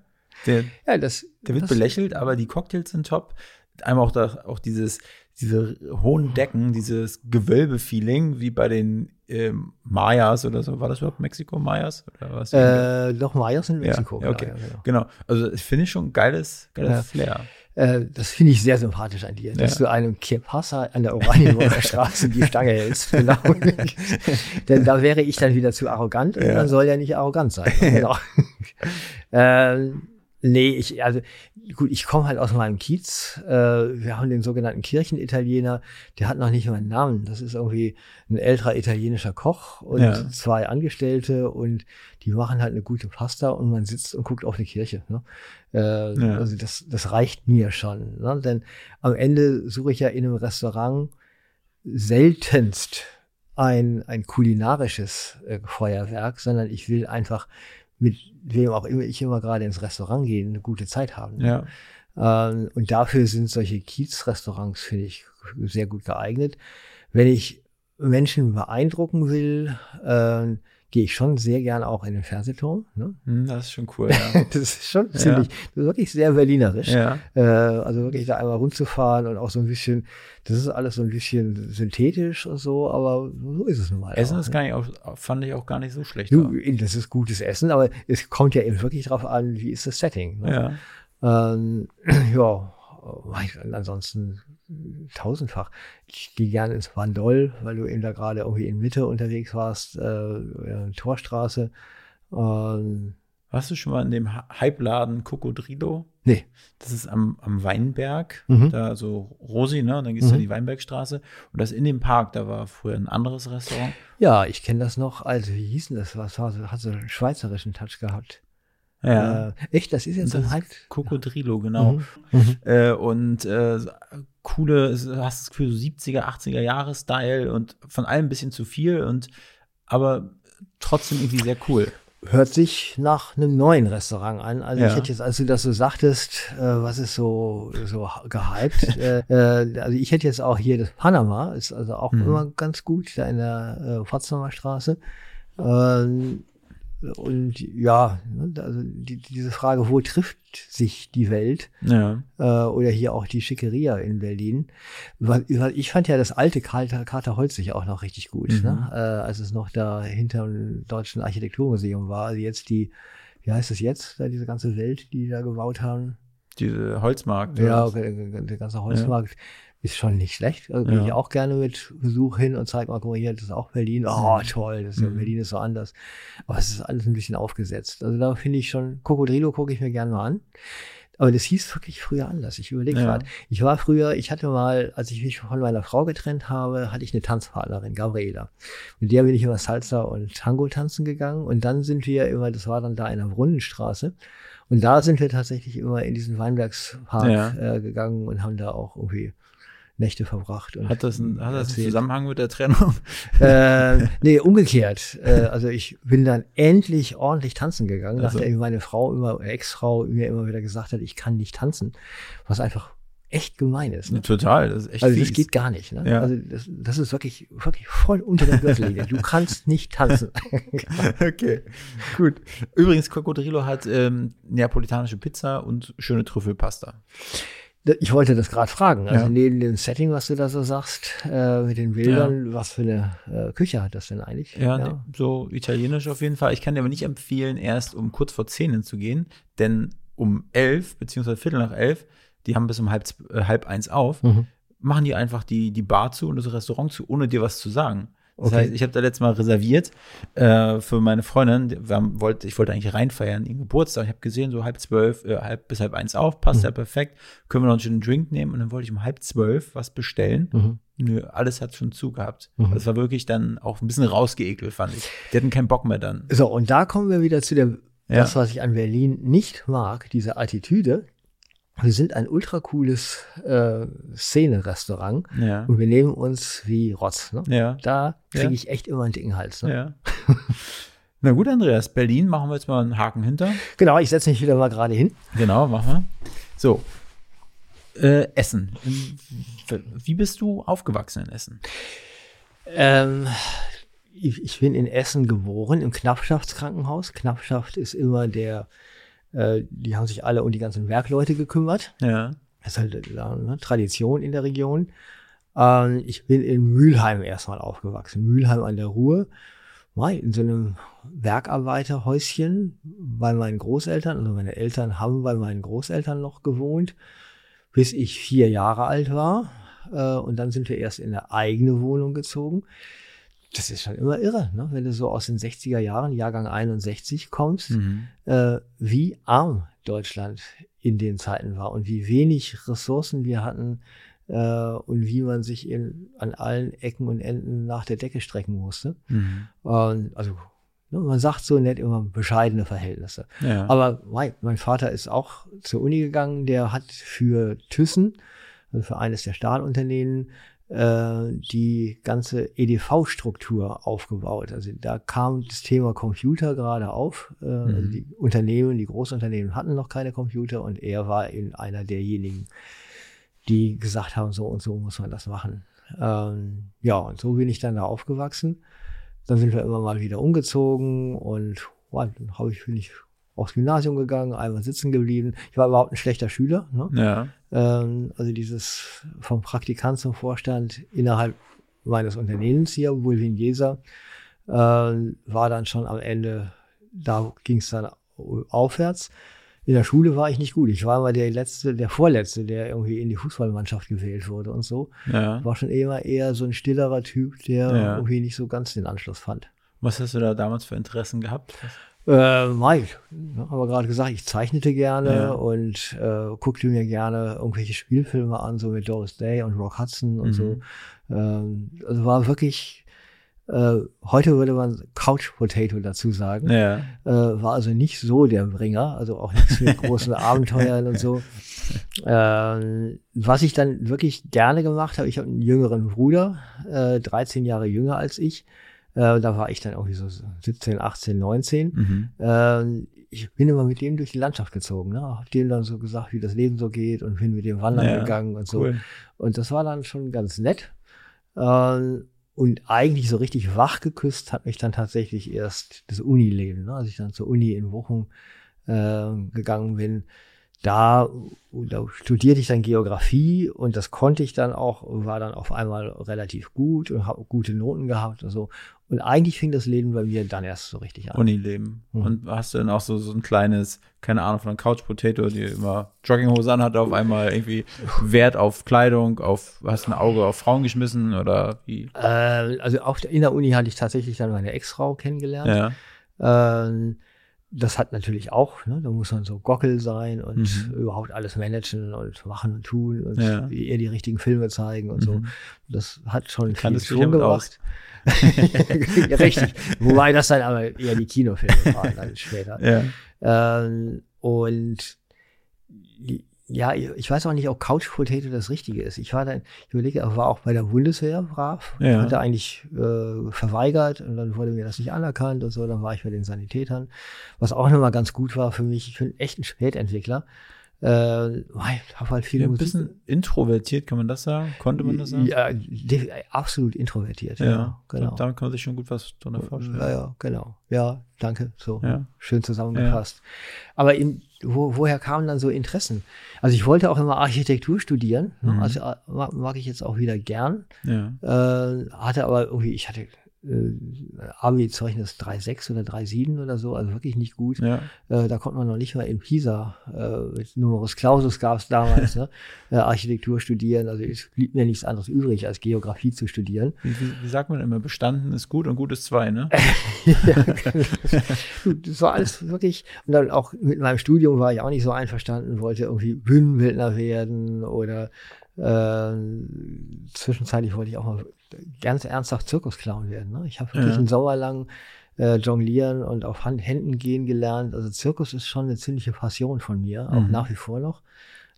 Der, Ja, das, der wird das, belächelt, aber die Cocktails sind top. Einmal auch, da, auch dieses, diese hohen Decken, dieses Gewölbe-Feeling, wie bei den ähm, Mayas oder so. War das überhaupt Mexiko, Mayas? Oder was? Äh, doch Mayas in Ja, Mexiko. ja, okay. genau, genau. Genau. Also ich finde ich schon ein geiles, geiles Ja. Flair. Äh, das finde ich sehr sympathisch an dir, dass Ja. du einem Kepassa an der Oranienburger Straße [laughs] die Stange hältst. Genau. [laughs] Denn da wäre ich dann wieder zu arrogant und Ja. man soll ja nicht arrogant sein. [laughs] Genau. ähm, nee, ich, also gut, ich komme halt aus meinem Kiez. Äh, wir haben den sogenannten Kirchenitaliener, der hat noch nicht mal einen Namen. Das ist irgendwie ein älterer italienischer Koch und Ja. zwei Angestellte und die machen halt eine gute Pasta und man sitzt und guckt auf eine Kirche. Ne? Äh, Ja. Also das, das reicht mir schon. Ne? Denn am Ende suche ich ja in einem Restaurant seltenst ein, ein kulinarisches äh, Feuerwerk, sondern ich will einfach mit wem auch immer ich immer gerade ins Restaurant gehe, eine gute Zeit haben. Ja. Ähm, und dafür sind solche Kiez-Restaurants, finde ich, sehr gut geeignet. Wenn ich Menschen beeindrucken will, ähm, gehe ich schon sehr gern auch in den Fernsehturm. Ne? Hm, Das ist schon cool, [laughs] ja. Das ist schon ziemlich, das ist wirklich sehr berlinerisch. ja. Äh, also wirklich da einmal runterzufahren und auch so ein bisschen, das ist alles so ein bisschen synthetisch und so, aber so ist es nun mal. Essen auch, ist ne? gar nicht, auch, fand ich auch gar nicht so schlecht. Du, das ist gutes Essen, aber es kommt ja eben wirklich drauf an, wie ist das Setting. Ne? ja. Ähm, [clears throat] ja, äh, ansonsten tausendfach. Ich gehe gerne ins Bandol, weil du eben da gerade irgendwie in Mitte unterwegs warst, äh, Torstraße. Ähm, Warst du schon mal in dem Hy- Hype-Laden Cocodrilo? nee. Das ist am, am Weinberg, Mhm. da so Rosi, ne? Und dann gehst du Mhm. die Weinbergstraße. Und das in dem Park, da war früher ein anderes Restaurant. Ja, ich kenne das noch. Also, wie hieß denn das? Was war? Hat so einen schweizerischen Touch gehabt. Ja. Äh, echt? Das ist jetzt das ein Hype? ist Cocodrilo, genau. Mhm. Mhm. Äh, und äh, so, coole, es- du hast das Gefühl, so 70er, 80er Jahre Style und von allem ein bisschen zu viel und aber trotzdem irgendwie sehr cool. Hört sich nach einem neuen Restaurant an. Also Ja. ich hätte jetzt, als du das so sagtest, äh, was ist so, so gehypt, [laughs] äh, äh, also ich hätte jetzt auch hier das Panama, ist also auch Mhm. immer ganz gut, da in der Potsdamer Straße. Ähm, und ja, ne, also die, diese Frage, wo trifft sich die Welt? Ja. äh, oder hier auch die Schickeria in Berlin. Weil, weil ich fand ja das alte Kater, Kater Holzig auch noch richtig gut, Mhm. ne? äh, als es noch da hinter dem Deutschen Architekturmuseum war. Also jetzt die, wie heißt es jetzt, da diese ganze Welt, die die da gebaut haben? Diese Holzmarkt. Ja, okay, der ganze Holzmarkt ist schon nicht schlecht. Also gehe Ja. ich auch gerne mit Besuch hin und zeige mal, guck mal hier, das ist auch Berlin. Oh, toll, das ist ja, Mhm. Berlin ist so anders. Aber es ist alles ein bisschen aufgesetzt. Also da finde ich schon, Cocodrilo gucke ich mir gerne mal an. Aber das hieß wirklich früher anders. Ich überlege Ja. gerade. Ich war früher, ich hatte mal, als ich mich von meiner Frau getrennt habe, hatte ich eine Tanzpartnerin, Gabriela. Mit der bin ich immer Salsa und Tango tanzen gegangen. Und dann sind wir immer, das war dann da in der Brunnenstraße. Und da sind wir tatsächlich immer in diesen Weinbergspark Ja. äh, gegangen und haben da auch irgendwie Nächte verbracht. Und Hat das, einen, hat das einen. Zusammenhang mit der Trennung? äh, nee, umgekehrt. Äh, also ich bin dann endlich ordentlich tanzen gegangen, Also. nachdem meine Frau immer, Ex-Frau mir immer wieder gesagt hat, ich kann nicht tanzen, was einfach echt gemein ist. Ne? Total, das ist echt Also fies. das geht gar nicht. Ne? Ja. Also das, das ist wirklich, wirklich voll unter der Gürtellinie. Du kannst nicht tanzen. [laughs] okay, gut. Übrigens, Cocodrilo hat ähm, neapolitanische Pizza und schöne Trüffelpasta. Ich wollte das gerade fragen. Also Ja. neben dem Setting, was du da so sagst, äh, mit den Bildern, was für eine äh, Küche hat das denn eigentlich? Ja, nee, so italienisch auf jeden Fall. Ich kann dir aber nicht empfehlen, erst um kurz vor zehn hinzugehen, denn um elf, beziehungsweise Viertel nach elf, die haben bis um halb, äh, halb eins auf, Mhm. machen die einfach die, die Bar zu und das Restaurant zu, ohne dir was zu sagen. Das Okay. heißt, ich habe da letztes Mal reserviert äh, für meine Freundin. Haben, wollte, ich wollte eigentlich reinfeiern, ihren Geburtstag. Ich habe gesehen, so halb zwölf, äh, halb bis halb eins auf, passt Mhm. ja perfekt. Können wir noch einen Drink nehmen? Und dann wollte ich um halb zwölf was bestellen. Mhm. Nö, alles hat schon zu gehabt. Mhm. Das war wirklich dann auch ein bisschen rausgeekelt, fand ich. Die hatten keinen Bock mehr dann. So, und da kommen wir wieder zu dem, Ja. das, was ich an Berlin nicht mag, diese Attitüde. Wir sind ein ultra cooles äh, Szene-Restaurant Ja. und wir nehmen uns wie Rotz. Ne? Ja. Da kriege Ja. ich echt immer einen dicken Hals. Ne? Na gut, Andreas, Berlin machen wir jetzt mal einen Haken hinter. Genau, ich setze mich wieder mal gerade hin. Genau, machen wir. So. Äh, Essen. Wie bist du aufgewachsen in Essen? Ähm, ich, ich bin in Essen geboren, im Knappschaftskrankenhaus. Knappschaft ist immer der, äh, die haben sich alle um die ganzen Werkleute gekümmert. Ja. Das ist halt äh, eine Tradition in der Region. Ähm, ich bin in Mülheim erstmal aufgewachsen. Mülheim an der Ruhr. Mai, in so einem Werkarbeiterhäuschen bei meinen Großeltern. Also meine Eltern haben bei meinen Großeltern noch gewohnt. bis ich vier Jahre alt war. Äh, und dann sind wir erst in eine eigene Wohnung gezogen. Das ist schon immer irre, ne? wenn du so aus den 60er Jahren, Jahrgang 61 kommst, Mhm. äh, wie arm Deutschland in den Zeiten war und wie wenig Ressourcen wir hatten äh, und wie man sich in, an allen Ecken und Enden nach der Decke strecken musste. Mhm. Und, also ne, man sagt so nett immer bescheidene Verhältnisse. Ja. Aber mein, mein Vater ist auch zur Uni gegangen, der hat für Thyssen, also für eines der Stahlunternehmen, die ganze EDV-Struktur aufgebaut. Also da kam das Thema Computer gerade auf. Äh, also die Unternehmen, die Großunternehmen hatten noch keine Computer und er war in einer derjenigen, die gesagt haben, so und so muss man das machen. Ähm, ja, und so bin ich dann da aufgewachsen. Dann sind wir immer mal wieder umgezogen und ja, dann habe ich, bin ich aufs Gymnasium gegangen, einmal sitzen geblieben. Ich war überhaupt ein schlechter Schüler. Ne? ja. Ähm, also dieses vom Praktikant zum Vorstand innerhalb meines Unternehmens hier, Bulwin Jesa, äh, war dann schon am Ende, da ging es dann aufwärts. In der Schule war ich nicht gut. Ich war immer der letzte, der vorletzte, der irgendwie in die Fußballmannschaft gewählt wurde und so. ja. War schon immer eher so ein stillerer Typ, der Ja. irgendwie nicht so ganz den Anschluss fand. Was hast du da damals für Interessen gehabt? Äh, Mike, ne, haben wir gerade gesagt, ich zeichnete gerne Ja. und äh, guckte mir gerne irgendwelche Spielfilme an, so mit Doris Day und Rock Hudson und Mhm. so. Ähm, also war wirklich, äh, heute würde man Couch Potato dazu sagen. Ja. Äh, war also nicht so der Bringer, also auch nichts mit großen [laughs] Abenteuern und so. Ähm, was ich dann wirklich gerne gemacht habe, ich habe einen jüngeren Bruder, äh, 13 Jahre jünger als ich. Äh, da war ich dann irgendwie so 17, 18, 19. Mhm. Ähm, ich bin immer mit dem durch die Landschaft gezogen, ne? Hab dem dann so gesagt, wie das Leben so geht und bin mit dem wandern Ja, gegangen und so. Cool. Und das war dann schon ganz nett. Ähm, und eigentlich so richtig wach geküsst hat mich dann tatsächlich erst das Unileben, ne? als ich dann zur Uni in Bochum äh, gegangen bin. Da, da studierte ich dann Geografie und das konnte ich dann auch, war dann auf einmal relativ gut und habe gute Noten gehabt und so. Und eigentlich fing das Leben bei mir dann erst so richtig an. Unileben. Mhm. Und hast du dann auch so, so ein kleines, keine Ahnung, von einer Couch Potato, die immer Jogginghose anhat, auf einmal irgendwie Wert auf Kleidung, auf, hast ein Auge auf Frauen geschmissen oder wie? Äh, also auch in der Uni hatte ich tatsächlich dann meine Ex-Frau kennengelernt. Ja. Ähm, das hat natürlich auch, ne, da muss man so Gockel sein und Mhm. überhaupt alles managen und machen und tun und Ja. ihr die richtigen Filme zeigen und so. Mhm. Das hat schon viel dich schon damit gemacht. [laughs] ja, richtig. [laughs] Wobei das dann aber eher die Kinofilme waren dann [laughs] später. Ja. Ähm, und ja, ich weiß auch nicht, ob Couch Potato das Richtige ist. Ich war dann, ich überlege, ich war auch bei der Bundeswehr brav. Ja. Hatte eigentlich äh, verweigert und dann wurde mir das nicht anerkannt und so. Dann war ich bei den Sanitätern, was auch nochmal ganz gut war für mich. Ich bin echt ein Spätentwickler. Äh, habe halt viel Ja, ein Musik. bisschen introvertiert, kann man das sagen? Konnte man das sagen? Ja, absolut introvertiert. Ja, Ja, genau. Damit kann man sich schon gut was drunter vorstellen. Ja, ja, genau. Ja, danke. So Ja. schön zusammengefasst. Aber in, wo, woher kamen dann so Interessen? Also ich wollte auch immer Architektur studieren. ne? Mhm. Also äh, mag, mag ich jetzt auch wieder gern. Ja. Äh, hatte aber irgendwie, ich hatte Abi-Zeugnis 3,6 oder 3,7 oder so, also wirklich nicht gut. Ja. Äh, da konnte man noch nicht mal in Pisa, äh, mit Numerus Clausus gab es damals, [laughs] ne? äh, Architektur studieren. Also es blieb mir nichts anderes übrig, als Geografie zu studieren. Wie, wie, wie sagt man immer? Bestanden ist gut und gut ist zwei, ne? [laughs] ja, Gut, das war alles wirklich, und dann auch mit meinem Studium war ich auch nicht so einverstanden, wollte irgendwie Bühnenbildner werden oder äh, zwischenzeitlich wollte ich auch mal ganz ernsthaft Zirkusclown werden. Ne? Ich habe wirklich Ja. einen Sommer lang äh, jonglieren und auf Hand, Händen gehen gelernt. Also Zirkus ist schon eine ziemliche Passion von mir, auch Mhm. nach wie vor noch.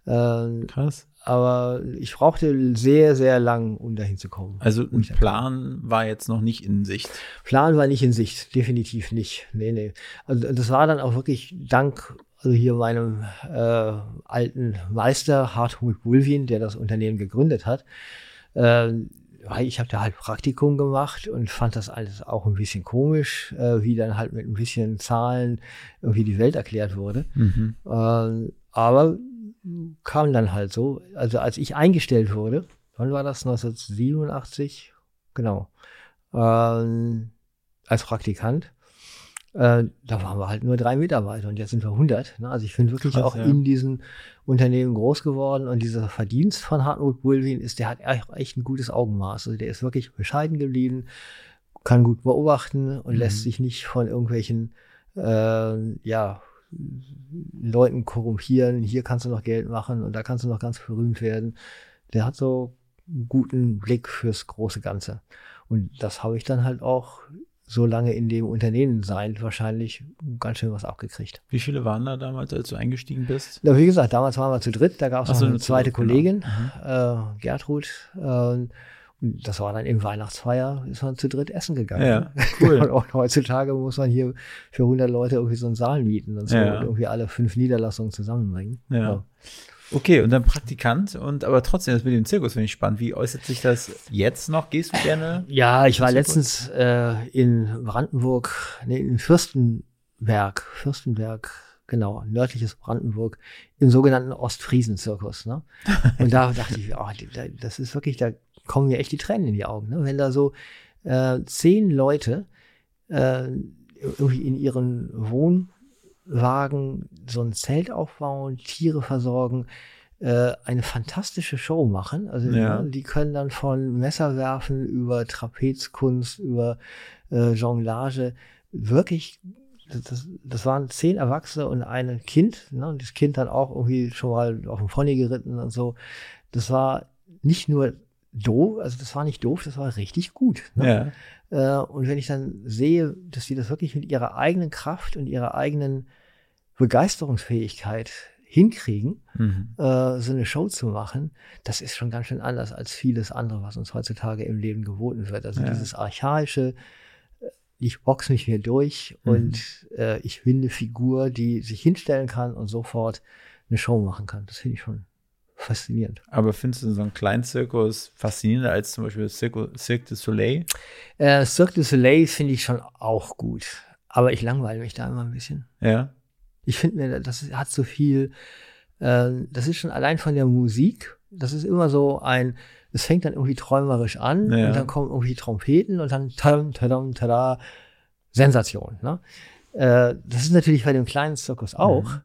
Ähm, Krass. aber ich brauchte sehr, sehr lang, um dahin zu kommen. Also ein Plan war jetzt noch nicht in Sicht. Plan war nicht in Sicht, definitiv nicht. Nee, nee. Also das war dann auch wirklich dank also hier meinem äh, alten Meister Hartmut Bulwin, der das Unternehmen gegründet hat. Äh, ich habe da halt Praktikum gemacht und fand das alles auch ein bisschen komisch, äh, wie dann halt mit ein bisschen Zahlen irgendwie die Welt erklärt wurde. Mhm. Ähm, aber kam dann halt so. Also als ich eingestellt wurde, wann war das? 1987? Genau. Ähm, als Praktikant. Äh, da waren wir halt nur drei Mitarbeiter und jetzt sind wir 100. Ne? Also ich bin wirklich Krass, auch ja. in diesen Unternehmen groß geworden und dieser Verdienst von Hartmut Bulwin ist, der hat echt echt ein gutes Augenmaß. Also der ist wirklich bescheiden geblieben, kann gut beobachten und Mhm. lässt sich nicht von irgendwelchen äh, ja, Leuten korrumpieren. Hier kannst du noch Geld machen und da kannst du noch ganz berühmt werden. Der hat so einen guten Blick fürs große Ganze. Und das habe ich dann halt auch so lange in dem Unternehmen sein, wahrscheinlich ganz schön was abgekriegt. Wie viele waren da damals, als du eingestiegen bist? Ja, wie gesagt, damals waren wir zu dritt, da gab es noch so, eine zweite dritt, genau. Kollegin, Mhm. äh, Gertrud. Äh, und das war dann im Weihnachtsfeier, ist man zu dritt essen gegangen. Ja, cool. [laughs] Und auch heutzutage muss man hier für 100 Leute irgendwie so einen Saal mieten und so Ja. und irgendwie alle fünf Niederlassungen zusammenbringen. Ja. Okay, und dann Praktikant und aber trotzdem, das mit dem Zirkus finde ich spannend. Wie äußert sich das jetzt noch? Gehst du gerne? Ja, ich war letztens äh, in Brandenburg, nee, in Fürstenberg, Fürstenberg, genau, nördliches Brandenburg, im sogenannten Ostfriesen-Zirkus. Ne? Und da [laughs] dachte ich, oh, das ist wirklich, da kommen mir echt die Tränen in die Augen. Ne? Wenn da so äh, zehn Leute äh, irgendwie in ihren Wohnwagen so ein Zelt aufbauen, Tiere versorgen, äh, eine fantastische Show machen. Also Ja. ne, die können dann von Messerwerfen über Trapezkunst, über äh, Jonglage wirklich, das, das waren zehn Erwachsene und ein Kind. Ne? Und das Kind dann auch irgendwie schon mal auf dem Pony geritten und so. Das war nicht nur doof, also das war nicht doof, das war richtig gut. Ne? Ja. Äh, und wenn ich dann sehe, dass die das wirklich mit ihrer eigenen Kraft und ihrer eigenen Begeisterungsfähigkeit hinkriegen, Mhm. äh, so eine Show zu machen, das ist schon ganz schön anders als vieles andere, was uns heutzutage im Leben geboten wird. Also Ja. dieses archaische, äh, ich box mich hier durch Mhm. und äh, ich bin eine Figur, die sich hinstellen kann und sofort eine Show machen kann. Das finde ich schon faszinierend. Aber findest du so einen kleinen Zirkus faszinierender als zum Beispiel Cirque, Cirque du Soleil? Äh, Cirque du Soleil finde ich schon auch gut, aber ich langweile mich da immer ein bisschen. Ja. Ich finde mir, das hat so viel, äh, das ist schon allein von der Musik, das ist immer so ein, es fängt dann irgendwie träumerisch an Ja. und dann kommen irgendwie Trompeten und dann tadam, tadam, tada, Sensation. Ne? Äh, das ist natürlich bei dem kleinen Zirkus auch,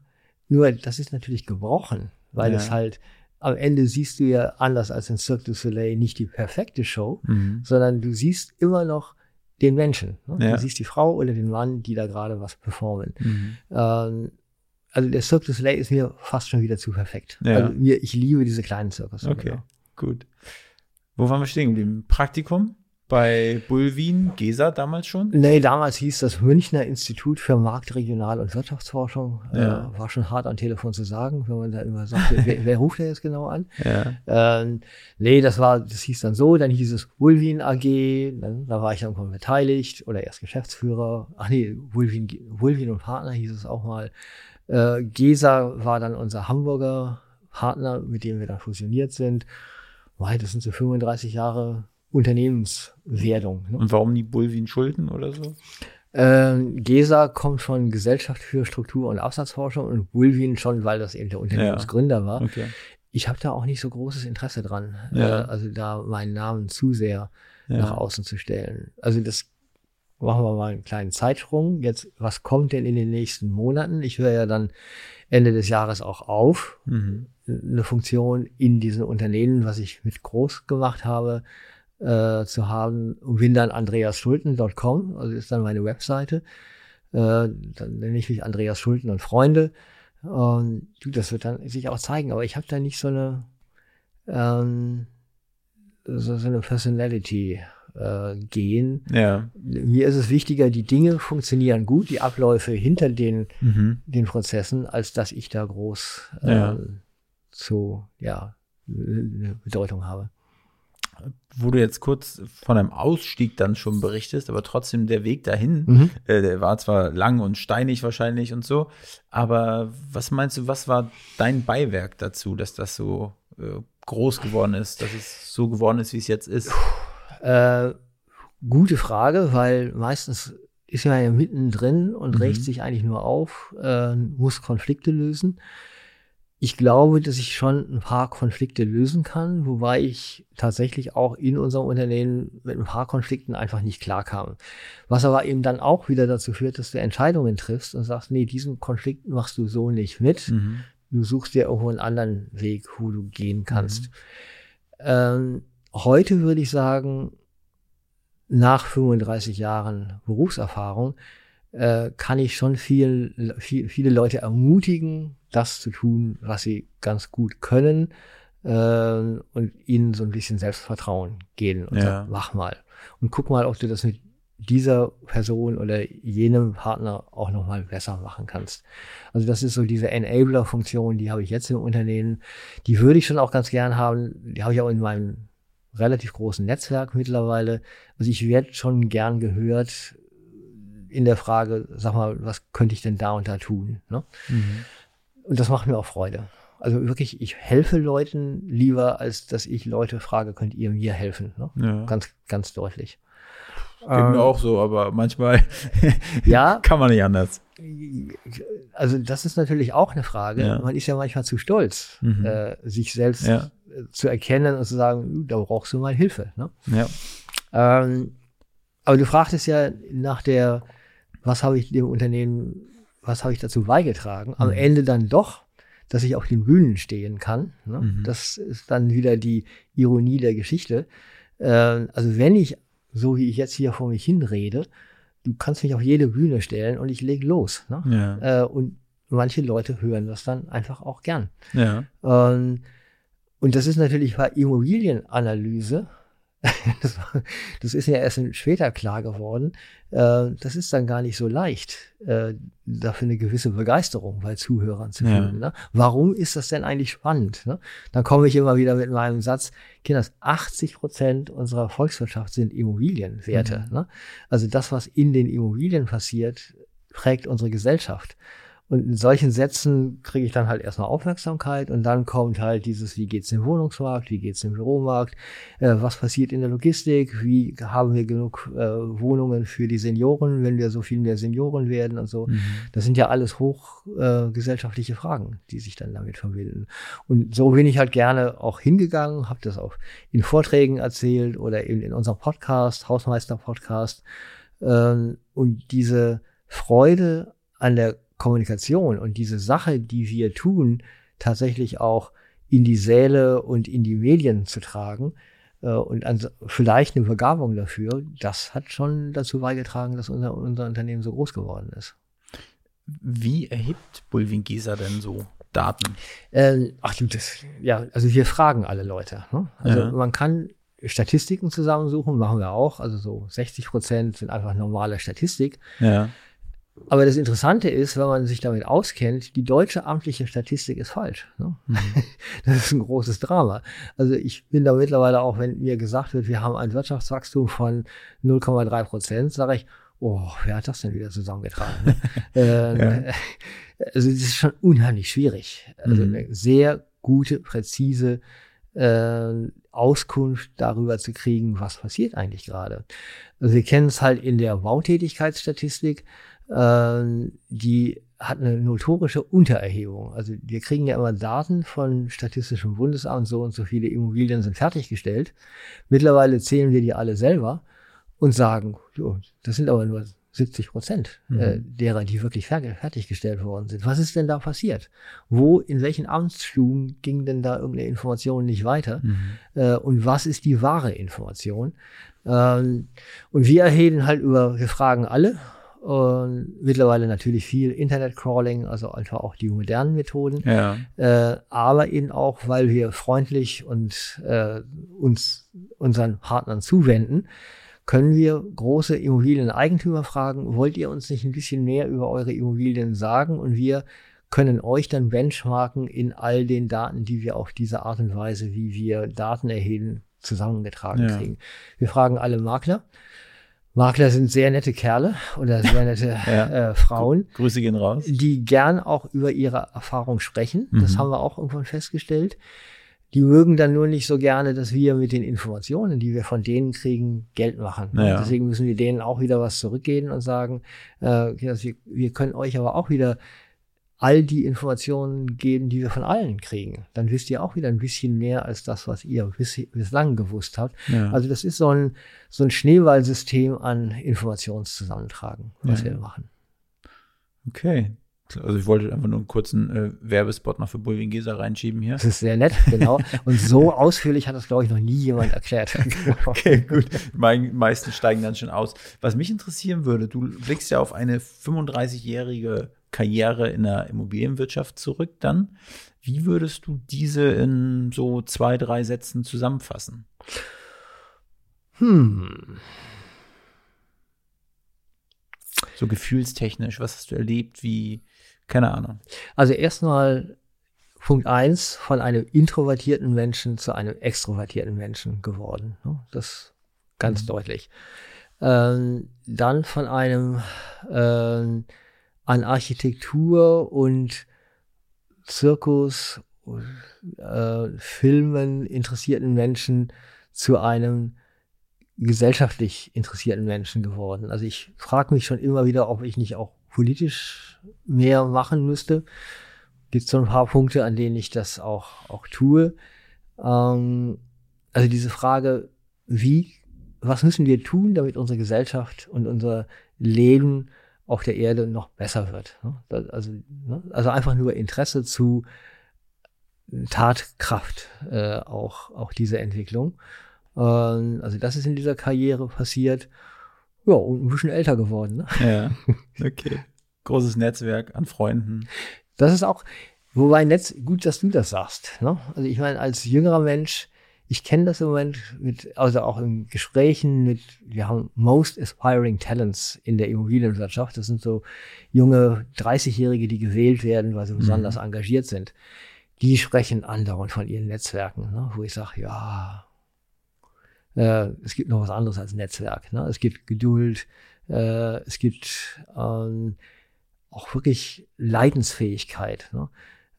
nur das ist natürlich gebrochen, weil Ja. es halt, am Ende siehst du ja anders als in Cirque du Soleil nicht die perfekte Show, Mhm. sondern du siehst immer noch den Menschen. Ne? Ja. Du siehst die Frau oder den Mann, die da gerade was performen. Mhm. Ähm, also der Cirque du Soleil ist mir fast schon wieder zu perfekt. Ja. Also mir, ich liebe diese kleinen Zirkus. Okay, gut. Wo waren wir stehen geblieben? Praktikum bei Bulwin, Gesa damals schon? Nee, damals hieß das Münchner Institut für Markt-, Regional- und Wirtschaftsforschung. Ja. Äh, war schon hart am Telefon zu sagen, wenn man da immer sagt, wer, wer ruft der jetzt genau an? Ja. Ähm, nee, das war, das hieß dann so, dann hieß es Wulwin AG, dann, da war ich dann beteiligt oder erst Geschäftsführer. Ach nee, Wulwin, Wulwin und Partner hieß es auch mal. Äh, Gesa war dann unser Hamburger Partner, mit dem wir dann fusioniert sind. Weil das sind so 35 Jahre Unternehmenswerdung. Ne? Und warum die Bulwin Schulden oder so? Ähm, GESA kommt von Gesellschaft für Struktur- und Absatzforschung und Wulwin schon, weil das eben der Unternehmensgründer war. Okay. Ich habe da auch nicht so großes Interesse dran, Ja. äh, also da meinen Namen zu sehr Ja. nach außen zu stellen. Also das machen wir mal einen kleinen Zeitsprung. Jetzt, was kommt denn in den nächsten Monaten? Ich höre ja dann Ende des Jahres auch auf, Mhm. eine Funktion in diesen Unternehmen, was ich mit groß gemacht habe, äh, zu haben und bin dann andreasschulten.com, also ist dann meine Webseite. Äh, dann nenne ich mich Andreas Schulten und Freunde. Und du, das wird dann sich auch zeigen, aber ich habe da nicht so eine ähm, so, so eine Personality äh, gehen. Ja. Mir ist es wichtiger, die Dinge funktionieren gut, die Abläufe hinter den Mhm. den Prozessen, als dass ich da groß äh, Ja. zu, ja, eine Bedeutung habe. Wo du jetzt kurz von einem Ausstieg dann schon berichtest, aber trotzdem der Weg dahin, Mhm. äh, der war zwar lang und steinig wahrscheinlich und so, aber was meinst du, was war dein Beiwerk dazu, dass das so äh, groß geworden ist, dass es so geworden ist, wie es jetzt ist? Äh, gute Frage, weil meistens ist man ja mittendrin und Mhm. regt sich eigentlich nur auf, äh, muss Konflikte lösen. Ich glaube, dass ich schon ein paar Konflikte lösen kann, wobei ich tatsächlich auch in unserem Unternehmen mit ein paar Konflikten einfach nicht klarkam. Was aber eben dann auch wieder dazu führt, dass du Entscheidungen triffst und sagst, nee, diesen Konflikt machst du so nicht mit. Mhm. Du suchst dir irgendwo einen anderen Weg, wo du gehen kannst. Mhm. Ähm, heute würde ich sagen, nach 35 Jahren Berufserfahrung, äh, kann ich schon viel, viel, viele Leute ermutigen, das zu tun, was sie ganz gut können äh, und ihnen so ein bisschen Selbstvertrauen geben und ja. sagen, mach mal. Und guck mal, ob du das mit dieser Person oder jenem Partner auch nochmal besser machen kannst. Also das ist so diese Enabler-Funktion, die habe ich jetzt im Unternehmen. Die würde ich schon auch ganz gern haben. Die habe ich auch in meinem relativ großen Netzwerk mittlerweile. Also ich werde schon gern gehört in der Frage, sag mal, was könnte ich denn da und da tun? Ne? Mhm. Und das macht mir auch Freude. Also wirklich, ich helfe Leuten lieber, als dass ich Leute frage, könnt ihr mir helfen? Ne? Ja. Ganz, ganz deutlich. Geht ähm, mir auch so, aber manchmal [laughs] ja, kann man nicht anders. Also das ist natürlich auch eine Frage. Ja. Man ist ja manchmal zu stolz, mhm. äh, sich selbst ja. zu erkennen und zu sagen, da brauchst du mal Hilfe. Ne? Ja. Ähm, aber du fragtest ja nach der was habe ich dem Unternehmen, was habe ich dazu beigetragen? Am mhm. Ende dann doch, dass ich auf den Bühnen stehen kann. Ne? Mhm. Das ist dann wieder die Ironie der Geschichte. Äh, also wenn ich, so wie ich jetzt hier vor mich hinrede, du kannst mich auf jede Bühne stellen und ich lege los. Ne? Ja. Äh, und manche Leute hören das dann einfach auch gern. Ja. Ähm, und das ist natürlich bei Immobilienanalyse [laughs] das, das, ist ja erst später klar geworden. Äh, das ist dann gar nicht so leicht, äh, dafür eine gewisse Begeisterung bei Zuhörern zu fühlen. Ja. Ne? Warum ist das denn eigentlich spannend? Ne? Dann komme ich immer wieder mit meinem Satz, Kinders, 80 Prozent unserer Volkswirtschaft sind Immobilienwerte. Mhm. Ne? Also das, was in den Immobilien passiert, prägt unsere Gesellschaft. Und in solchen Sätzen kriege ich dann halt erstmal Aufmerksamkeit und dann kommt halt dieses, wie geht's im Wohnungsmarkt, wie geht's im Büromarkt, äh, was passiert in der Logistik, wie haben wir genug äh, Wohnungen für die Senioren, wenn wir so viel mehr Senioren werden und so. Mhm. Das sind ja alles hochgesellschaftliche äh, Fragen, die sich dann damit verbinden. Und so bin ich halt gerne auch hingegangen, habe das auch in Vorträgen erzählt oder eben in unserem Podcast, Hausmeister-Podcast. Ähm, und diese Freude an der Kommunikation und diese Sache, die wir tun, tatsächlich auch in die Säle und in die Medien zu tragen äh, und an, vielleicht eine Begabung dafür, das hat schon dazu beigetragen, dass unser, unser Unternehmen so groß geworden ist. Wie erhebt Bulwin Gieser denn so Daten? Äh, ach du, das, ja, also wir fragen alle Leute. Ne? Also ja. man kann Statistiken zusammensuchen, machen wir auch. Also so 60 Prozent sind einfach normale Statistik. Ja. Aber das Interessante ist, wenn man sich damit auskennt, die deutsche amtliche Statistik ist falsch. Ne? Mhm. [laughs] Das ist ein großes Drama. Also ich bin da mittlerweile auch, wenn mir gesagt wird, wir haben ein Wirtschaftswachstum von 0,3 Prozent, sage ich, oh, wer hat das denn wieder zusammengetragen? Ne? [laughs] ähm, ja. Also das ist schon unheimlich schwierig. Also mhm. eine sehr gute, präzise äh, Auskunft darüber zu kriegen, was passiert eigentlich gerade. Also wir kennen es halt in der Bautätigkeitsstatistik äh, die hat eine notorische Untererhebung. Also wir kriegen ja immer Daten von Statistischem Bundesamt, so und so viele Immobilien sind fertiggestellt. Mittlerweile zählen wir die alle selber und sagen, jo, das sind aber nur 70 Prozent mhm. äh, derer, die wirklich fertiggestellt worden sind. Was ist denn da passiert? Wo, in welchen Amtsstuben ging denn da irgendeine Information nicht weiter? Mhm. Äh, und was ist die wahre Information? Ähm, und wir erheben halt über, wir fragen alle, und mittlerweile natürlich viel Internet-Crawling, also einfach auch die modernen Methoden. Ja. Äh, aber eben auch, weil wir freundlich und äh, uns unseren Partnern zuwenden, können wir große Immobilieneigentümer fragen, wollt ihr uns nicht ein bisschen mehr über eure Immobilien sagen? Und wir können euch dann benchmarken in all den Daten, die wir auf diese Art und Weise, wie wir Daten erheben, zusammengetragen ja. kriegen. Wir fragen alle Makler Makler sind sehr nette Kerle oder sehr nette [laughs] ja. äh, Frauen. Grüße gehen raus. Die gern auch über ihre Erfahrung sprechen. Mhm. Das haben wir auch irgendwann festgestellt. Die mögen dann nur nicht so gerne, dass wir mit den Informationen, die wir von denen kriegen, Geld machen. Ja. Deswegen müssen wir denen auch wieder was zurückgeben und sagen, äh, wir, wir können euch aber auch wieder all die Informationen geben, die wir von allen kriegen. Dann wisst ihr auch wieder ein bisschen mehr als das, was ihr bis, bislang gewusst habt. Ja. Also das ist so ein, so ein Schneeballsystem an Informationszusammentragen, was Ja. wir machen. Okay. Also ich wollte einfach nur einen kurzen äh, Werbespot noch für Bulwin Gesa reinschieben hier. Das ist sehr nett, genau. Und so [laughs] ausführlich hat das, glaube ich, noch nie jemand erklärt. [laughs] Okay, gut. Die meisten steigen dann schon aus. Was mich interessieren würde, du blickst ja auf eine 35-jährige Karriere in der Immobilienwirtschaft zurück dann. Wie würdest du diese in so zwei, drei Sätzen zusammenfassen? Hm. So gefühlstechnisch, was hast du erlebt? Wie, keine Ahnung. Also erstmal Punkt eins von einem introvertierten Menschen zu einem extrovertierten Menschen geworden. ne? Das ganz deutlich. Ähm, dann von einem ähm, an Architektur und Zirkus, äh, Filmen interessierten Menschen zu einem gesellschaftlich interessierten Menschen geworden. Also ich frage mich schon immer wieder, ob ich nicht auch politisch mehr machen müsste. Gibt so ein paar Punkte, an denen ich das auch, auch tue. Ähm, also diese Frage, wie, was müssen wir tun, damit unsere Gesellschaft und unser Leben auf der Erde noch besser wird? ne? Also, ne? also einfach nur Interesse zu Tatkraft, äh, auch, auch diese Entwicklung. Ähm, also das ist in dieser Karriere passiert. Ja, und ein bisschen älter geworden. Ne? Ja, [laughs] okay. Großes Netzwerk an Freunden. Das ist auch, wobei Netz, gut, dass du das sagst. Ne? Also ich meine, als jüngerer Mensch, ich kenne das im Moment mit, also auch in Gesprächen mit, wir haben Most Aspiring Talents in der Immobilienwirtschaft. Das sind so junge 30-Jährige, die gewählt werden, weil sie besonders engagiert sind. Die sprechen andauernd von ihren Netzwerken, ne? wo ich sage, ja, äh, es gibt noch was anderes als Netzwerk. Ne? Es gibt Geduld, äh, es gibt ähm, auch wirklich Leidensfähigkeit. Ne?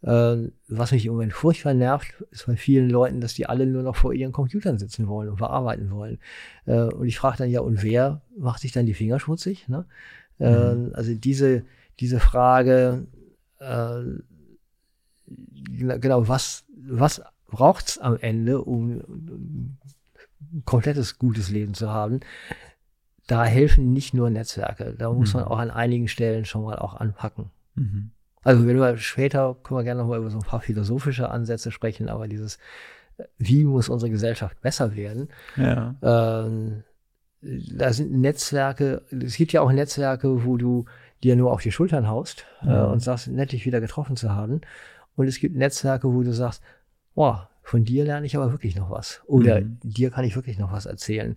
Ähm, was mich im Moment furchtbar nervt, ist bei vielen Leuten, dass die alle nur noch vor ihren Computern sitzen wollen und bearbeiten wollen. Äh, und ich frage dann ja, und wer macht sich dann die Finger schmutzig? Ne? Ähm, also diese, diese Frage, äh, gena- genau, was, was braucht's am Ende, um ein komplettes gutes Leben zu haben? Da helfen nicht nur Netzwerke. Da muss man Mhm. auch an einigen Stellen schon mal auch anpacken. Mhm. Also wenn wir später können wir gerne noch mal über so ein paar philosophische Ansätze sprechen, aber dieses, äh, wie muss unsere Gesellschaft besser werden? Ja. Ähm, da sind Netzwerke, es gibt ja auch Netzwerke, wo du dir nur auf die Schultern haust äh, Ja. und sagst, nett dich wieder getroffen zu haben. Und es gibt Netzwerke, wo du sagst, boah, von dir lerne ich aber wirklich noch was. Oder Mhm. dir kann ich wirklich noch was erzählen.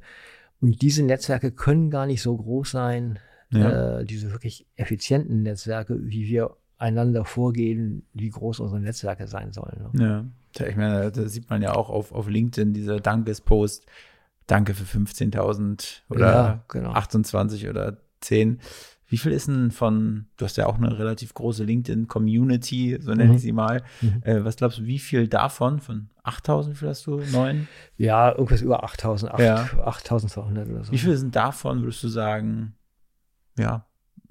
Und diese Netzwerke können gar nicht so groß sein, Ja. äh, diese wirklich effizienten Netzwerke, wie wir einander vorgehen, wie groß unsere Netzwerke sein sollen. Ne? Ja. Ich meine, da sieht man ja auch auf, auf LinkedIn dieser Dankespost. Danke für 15.000 oder Ja, genau. 28 oder 10. Wie viel ist denn von, du hast ja auch eine relativ große LinkedIn-Community, so nenne Mhm. ich sie mal. Mhm. Äh, was glaubst du, wie viel davon, von 8.000 wie viel hast du, 9? Ja, irgendwas über 8000, acht- Ja. 8200 oder so. Wie viel sind davon, würdest du sagen, ja,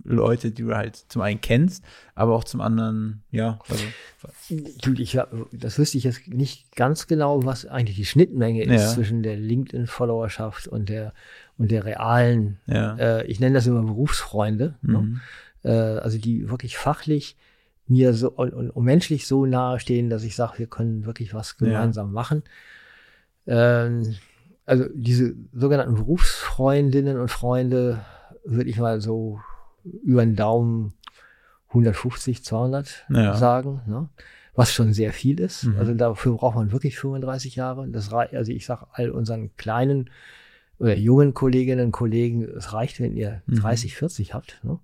Leute, die du halt zum einen kennst, aber auch zum anderen, ja, also, ich, das wüsste ich jetzt nicht ganz genau, was eigentlich die Schnittmenge ist Ja. zwischen der LinkedIn-Followerschaft und der, und der realen, ja. äh, ich nenne das immer Berufsfreunde, ne? Mhm. äh, also die wirklich fachlich mir so und, und, menschlich so nahe stehen, dass ich sage, wir können wirklich was Ja. gemeinsam machen. Ähm, also diese sogenannten Berufsfreundinnen und Freunde würde ich mal so über den Daumen 150, 200 Ja. sagen, ne? was schon sehr viel ist. Mhm. Also dafür braucht man wirklich 35 Jahre. Das rei- also ich sage all unseren kleinen oder jungen Kolleginnen und Kollegen, es reicht, wenn ihr Mhm. 30, 40 habt. Ne?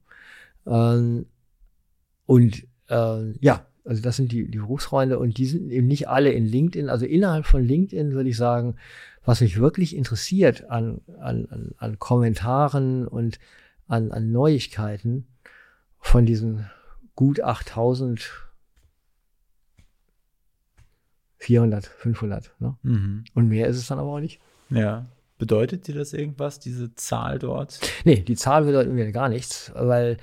Ähm, und äh, ja, also das sind die, die Berufsfreunde und die sind eben nicht alle in LinkedIn. Also innerhalb von LinkedIn würde ich sagen, was mich wirklich interessiert an, an, an, an Kommentaren und an, an Neuigkeiten von diesen gut 8000, 400, 500. Ne? Mhm. Und mehr ist es dann aber auch nicht. Ja. Bedeutet dir das irgendwas, diese Zahl dort? Nee, die Zahl bedeutet mir gar nichts, weil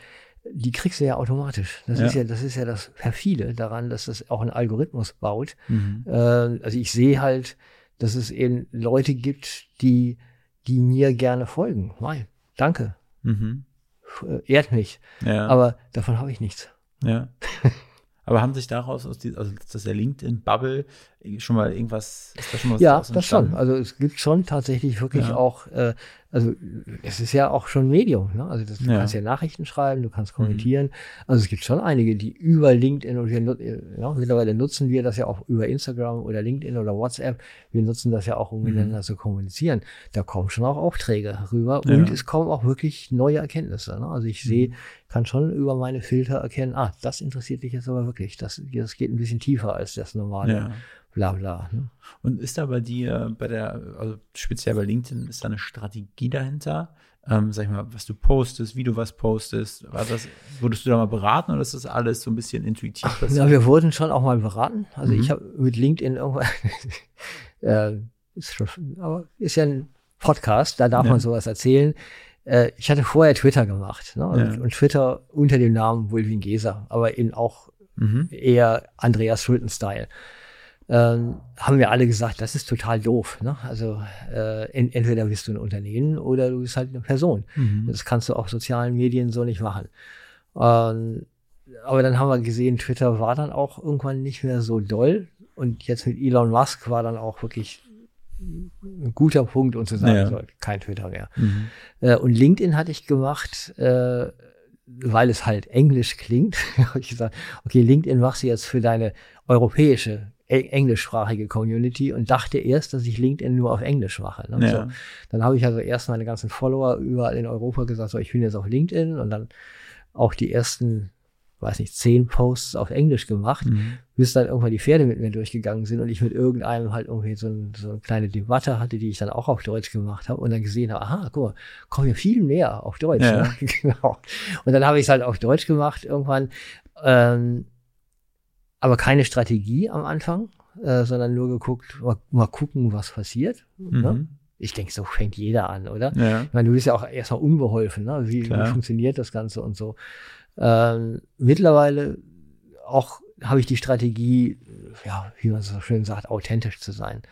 die kriegst du ja automatisch. Das Ja. ist ja, das ist ja das perfide daran, dass das auch ein Algorithmus baut. Mhm. Äh, also ich sehe halt, dass es eben Leute gibt, die, die mir gerne folgen. Mei, danke, Mhm. äh, ehrt mich. Ja. Aber davon habe ich nichts. Ja. [laughs] Aber haben sich daraus aus die, also aus der LinkedIn-Bubble schon mal irgendwas, ist da schon mal was Ja, das schon. Also es gibt schon tatsächlich wirklich Ja. auch, äh, also es ist ja auch schon Medium. Ne? Also das, du Ja. Mhm. kannst ja Nachrichten schreiben, du kannst kommentieren. Also es gibt schon einige, die über LinkedIn und wir ja, mittlerweile nutzen wir das ja auch über Instagram oder LinkedIn oder WhatsApp. Wir nutzen das ja auch, um miteinander zu kommunizieren. Da kommen schon auch Aufträge rüber Mhm. Ja. und es kommen auch wirklich neue Erkenntnisse. Ne? Also ich sehe, kann schon über meine Filter erkennen, ah, das interessiert dich jetzt aber wirklich. Das, das geht ein bisschen tiefer als das normale Ja. Blabla. Ne? Und ist da bei dir, bei der, also speziell bei LinkedIn, ist da eine Strategie dahinter? Ähm, sag ich mal, was du postest, wie du was postest, war das, wurdest du da mal beraten oder ist das alles so ein bisschen intuitiv Ja, passiert? wir wurden schon auch mal beraten. Also Mhm. ich habe mit LinkedIn irgendwann, [laughs] äh, ist schon, aber ist ja ein Podcast, da darf Ja. man sowas erzählen. Äh, ich hatte vorher Twitter gemacht ne? und, Ja. und Twitter unter dem Namen Wulvin Geser, aber eben auch Mhm. eher Andreas Schulten-Style. Ähm, haben wir alle gesagt, das ist total doof. Ne? Also äh, en entweder bist du ein Unternehmen oder du bist halt eine Person. Mhm. Das kannst du auf sozialen Medien so nicht machen. Ähm, aber dann haben wir gesehen, Twitter war dann auch irgendwann nicht mehr so doll. Und jetzt mit Elon Musk war dann auch wirklich ein guter Punkt, um zu sagen, Ja. so, kein Twitter mehr. Mhm. Äh, und LinkedIn hatte ich gemacht, äh, weil es halt Englisch klingt. [laughs] habe ich gesagt, okay, LinkedIn machst du jetzt für deine europäische, englischsprachige Community und dachte erst, dass ich LinkedIn nur auf Englisch mache. Ne? Ja. So. Dann habe ich also erst meine ganzen Follower überall in Europa gesagt, so, ich bin jetzt auf LinkedIn und dann auch die ersten, weiß nicht, zehn Posts auf Englisch gemacht, Mhm. bis dann irgendwann die Pferde mit mir durchgegangen sind und ich mit irgendeinem halt irgendwie so, ein, so eine kleine Debatte hatte, die ich dann auch auf Deutsch gemacht habe und dann gesehen habe, aha, guck mal, kommen ja viel mehr auf Deutsch. Ja. Ne? [laughs] genau. Und dann habe ich es halt auf Deutsch gemacht irgendwann, ähm, aber keine Strategie am Anfang, äh, sondern nur geguckt, mal, mal gucken, was passiert. Ne? Mhm. Ich denke, so fängt jeder an, oder? Ja. Ich meine, du bist ja auch erstmal unbeholfen, ne? wie, wie funktioniert das Ganze und so. Ähm, mittlerweile auch habe ich die Strategie, ja, wie man so schön sagt, authentisch zu sein.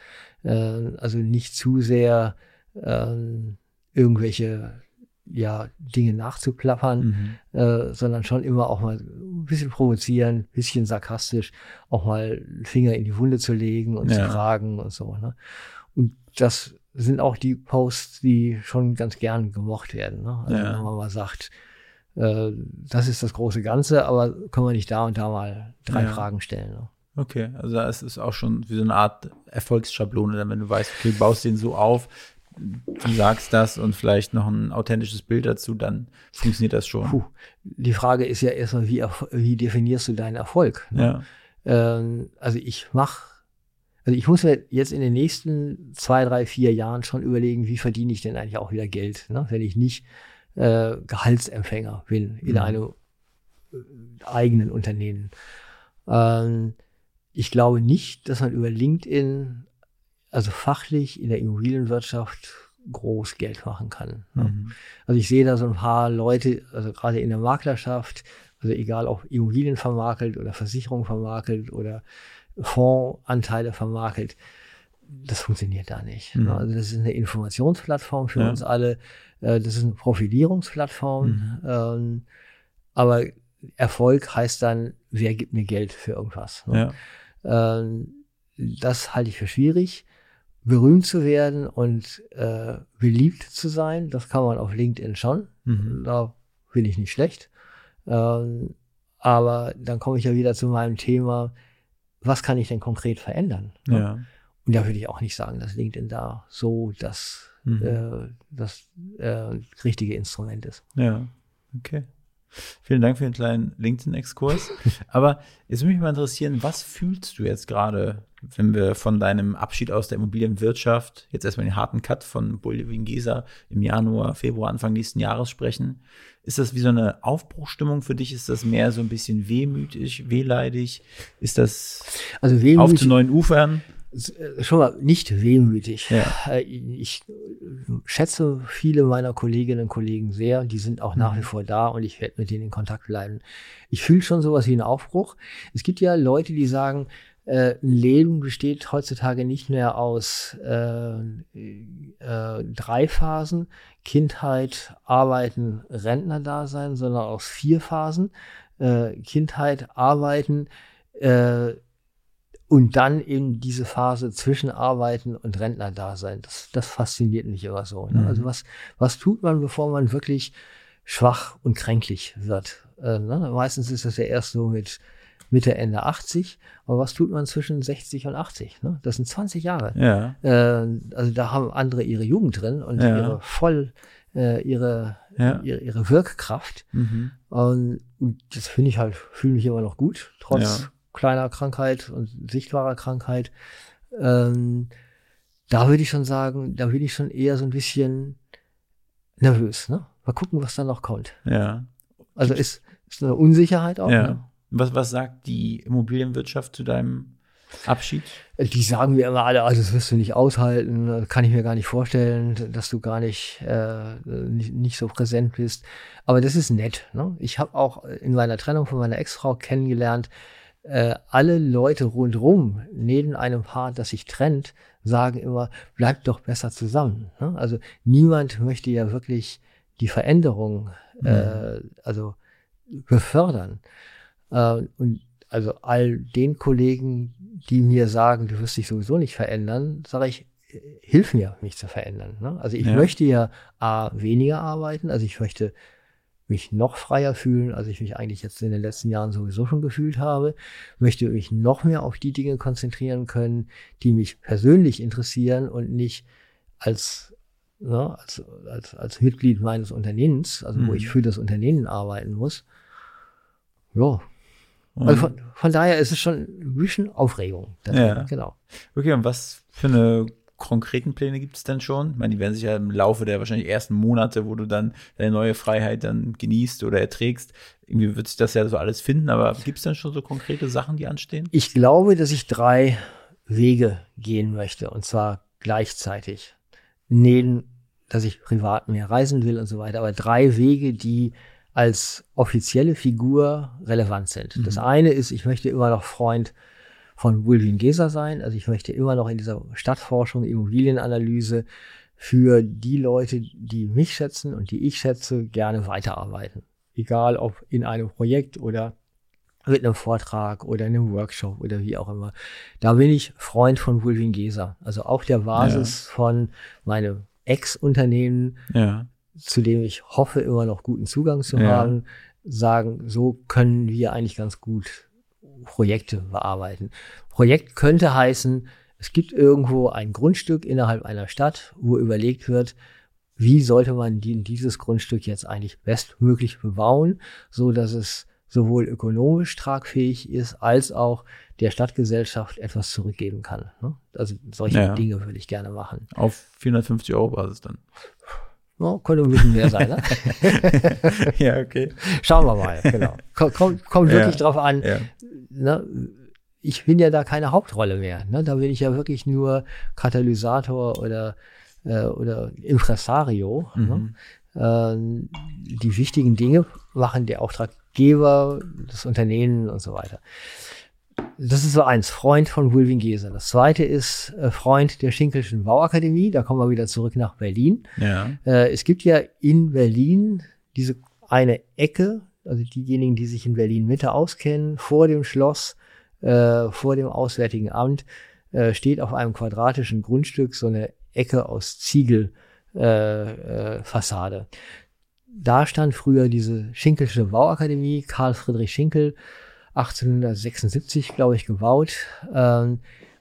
Ähm, also nicht zu sehr ähm, irgendwelche ja, Dinge nachzuplappern, Mhm. äh, sondern schon immer auch mal ein bisschen provozieren, ein bisschen sarkastisch, auch mal Finger in die Wunde zu legen und Ja. zu fragen und so. Ne? Und das sind auch die Posts, die schon ganz gern gemocht werden. Ne? Also Ja. wenn man mal sagt, äh, das ist das große Ganze, aber können wir nicht da und da mal drei Ja. Fragen stellen. Ne? Okay, also da ist es auch schon wie so eine Art Erfolgsschablone, wenn du weißt, okay, du baust den so auf, du sagst das und vielleicht noch ein authentisches Bild dazu, dann funktioniert das schon. Puh. Die Frage ist ja erstmal, wie, wie definierst du deinen Erfolg? Ne? Ja. Ähm, also ich mach, also ich muss mir jetzt in den nächsten zwei, drei, vier Jahren schon überlegen, wie verdiene ich denn eigentlich auch wieder Geld, ne? wenn ich nicht äh, Gehaltsempfänger bin in Mhm. einem äh, eigenen Unternehmen. Ähm, ich glaube nicht, dass man über LinkedIn, also fachlich in der Immobilienwirtschaft, groß Geld machen kann. Ne? Mhm. Also ich sehe da so ein paar Leute, also gerade in der Maklerschaft, also egal ob Immobilien vermakelt oder Versicherung vermakelt oder Fondsanteile vermakelt, das funktioniert da nicht. Mhm. ne? Also das ist eine Informationsplattform für Ja. uns alle, äh, das ist eine Profilierungsplattform, Mhm. ähm, aber Erfolg heißt dann, wer gibt mir Geld für irgendwas. ne? Ja. Ähm, das halte ich für schwierig. Berühmt zu werden und äh, beliebt zu sein, das kann man auf LinkedIn schon. Mhm. Da bin ich nicht schlecht. Ähm, aber dann komme ich ja wieder zu meinem Thema, was kann ich denn konkret verändern? ne? Ja. Und da würde ich auch nicht sagen, dass LinkedIn da so das, Mhm. äh, das äh, richtige Instrument ist. Ja, okay. Vielen Dank für den kleinen LinkedIn-Exkurs. [laughs] Aber jetzt würde mich mal interessieren, was fühlst du jetzt gerade, wenn wir von deinem Abschied aus der Immobilienwirtschaft, jetzt erstmal den harten Cut von Bullwin Gesa im Januar, Februar, Anfang nächsten Jahres sprechen? Ist das wie so eine Aufbruchstimmung für dich? Ist das mehr so ein bisschen wehmütig, wehleidig? Ist das Also auf wehmütig, zu neuen Ufern? äh, schon mal nicht wehmütig. Ja. Äh, Ich schätze viele meiner Kolleginnen und Kollegen sehr. Die sind auch nach wie vor da und ich werde mit denen in Kontakt bleiben. Ich fühle schon sowas wie einen Aufbruch. Es gibt ja Leute, die sagen, äh, ein Leben besteht heutzutage nicht mehr aus äh, äh, drei Phasen, Kindheit, Arbeiten, Rentnerdasein, sondern aus vier Phasen. Äh, Kindheit, Arbeiten äh, und dann eben diese Phase zwischen Arbeiten und Rentnerdasein. Das, das fasziniert mich immer so. Ne? Mhm. Also was, was tut man, bevor man wirklich schwach und kränklich wird? Äh, ne? Meistens ist das ja erst so mit Mitte, Ende 80. Aber was tut man zwischen 60 und 80? Ne? Das sind 20 Jahre. Ja. Äh, also da haben andere ihre Jugend drin und Ja. ihre voll äh, ihre, Ja. ihre ihre Wirkkraft. Mhm. Und das finde ich halt, fühle mich immer noch gut, trotz kleiner Krankheit und sichtbarer Krankheit. Ähm, da würde ich schon sagen, da bin ich schon eher so ein bisschen nervös. Ne? Mal gucken, was da noch kommt. Ja. Also ist, ist eine Unsicherheit auch. Ja. Ne? Was, was sagt die Immobilienwirtschaft zu deinem Abschied? Die sagen mir immer alle, also das wirst du nicht aushalten, kann ich mir gar nicht vorstellen, dass du gar nicht, äh, nicht, nicht so präsent bist. Aber das ist nett. Ne? Ich habe auch in meiner Trennung von meiner Ex-Frau kennengelernt, äh, alle Leute rundrum, neben einem Paar, das sich trennt, sagen immer, bleibt doch besser zusammen. Ne? Also niemand möchte ja wirklich die Veränderung äh, also befördern. Äh, und also all den Kollegen, die mir sagen, du wirst dich sowieso nicht verändern, sage ich, äh, hilf mir, mich zu verändern. Ne? Also ich Ja. möchte ja A, weniger arbeiten, also ich möchte mich noch freier fühlen, als ich mich eigentlich jetzt in den letzten Jahren sowieso schon gefühlt habe, möchte mich noch mehr auf die Dinge konzentrieren können, die mich persönlich interessieren und nicht als, ne, als, als, als Mitglied meines Unternehmens, also wo Mhm. ich für das Unternehmen arbeiten muss. Ja, also von, von daher ist es schon ein bisschen Aufregung. Ja. Genau. okay, und was für eine konkreten Pläne gibt es denn schon? Ich meine, die werden sich ja im Laufe der wahrscheinlich ersten Monate, wo du dann deine neue Freiheit dann genießt oder erträgst, irgendwie wird sich das ja so alles finden, aber gibt es denn schon so konkrete Sachen, die anstehen? Ich glaube, dass ich drei Wege gehen möchte und zwar gleichzeitig. Neben, dass ich privat mehr reisen will und so weiter, aber drei Wege, die als offizielle Figur relevant sind. Das eine ist, ich möchte immer noch Freund von Wilwin Geser sein. Also ich möchte immer noch in dieser Stadtforschung, Immobilienanalyse für die Leute, die mich schätzen und die ich schätze, gerne weiterarbeiten. Egal ob in einem Projekt oder mit einem Vortrag oder einem Workshop oder wie auch immer. Da bin ich Freund von Wilwin Geser. Also auf der Basis von meinem Ex-Unternehmen, Ja. Zu dem ich hoffe, immer noch guten Zugang zu Ja. haben, sagen, so können wir eigentlich ganz gut Projekte bearbeiten. Projekt könnte heißen, es gibt irgendwo ein Grundstück innerhalb einer Stadt, wo überlegt wird, wie sollte man die, dieses Grundstück jetzt eigentlich bestmöglich bebauen, so dass es sowohl ökonomisch tragfähig ist, als auch der Stadtgesellschaft etwas zurückgeben kann. ne? Also solche Ja. Dinge würde ich gerne machen. Auf 450 Euro Basis dann. Ja, könnte ein bisschen mehr sein. Ne? [laughs] ja, okay. Schauen wir mal, genau. Kommt, kommt, kommt Ja. wirklich drauf an. Ja. Ne? Ich bin ja da keine Hauptrolle mehr. Ne? Da bin ich ja wirklich nur Katalysator oder, äh, oder Impresario. Ne? Ähm, die wichtigen Dinge machen der Auftraggeber, das Unternehmen und so weiter. Das ist so eins, Freund von Wilwin Geser. Das zweite ist äh, Freund der Schinkelschen Bauakademie. Da kommen wir wieder zurück nach Berlin. Ja. Äh, es gibt ja in Berlin diese eine Ecke, also diejenigen, die sich in Berlin Mitte auskennen, vor dem Schloss, äh, vor dem Auswärtigen Amt, äh, steht auf einem quadratischen Grundstück so eine Ecke aus Ziegelfassade. Äh, äh, da stand früher diese Schinkelsche Bauakademie, Karl Friedrich Schinkel, 1876, glaube ich, gebaut. Ähm,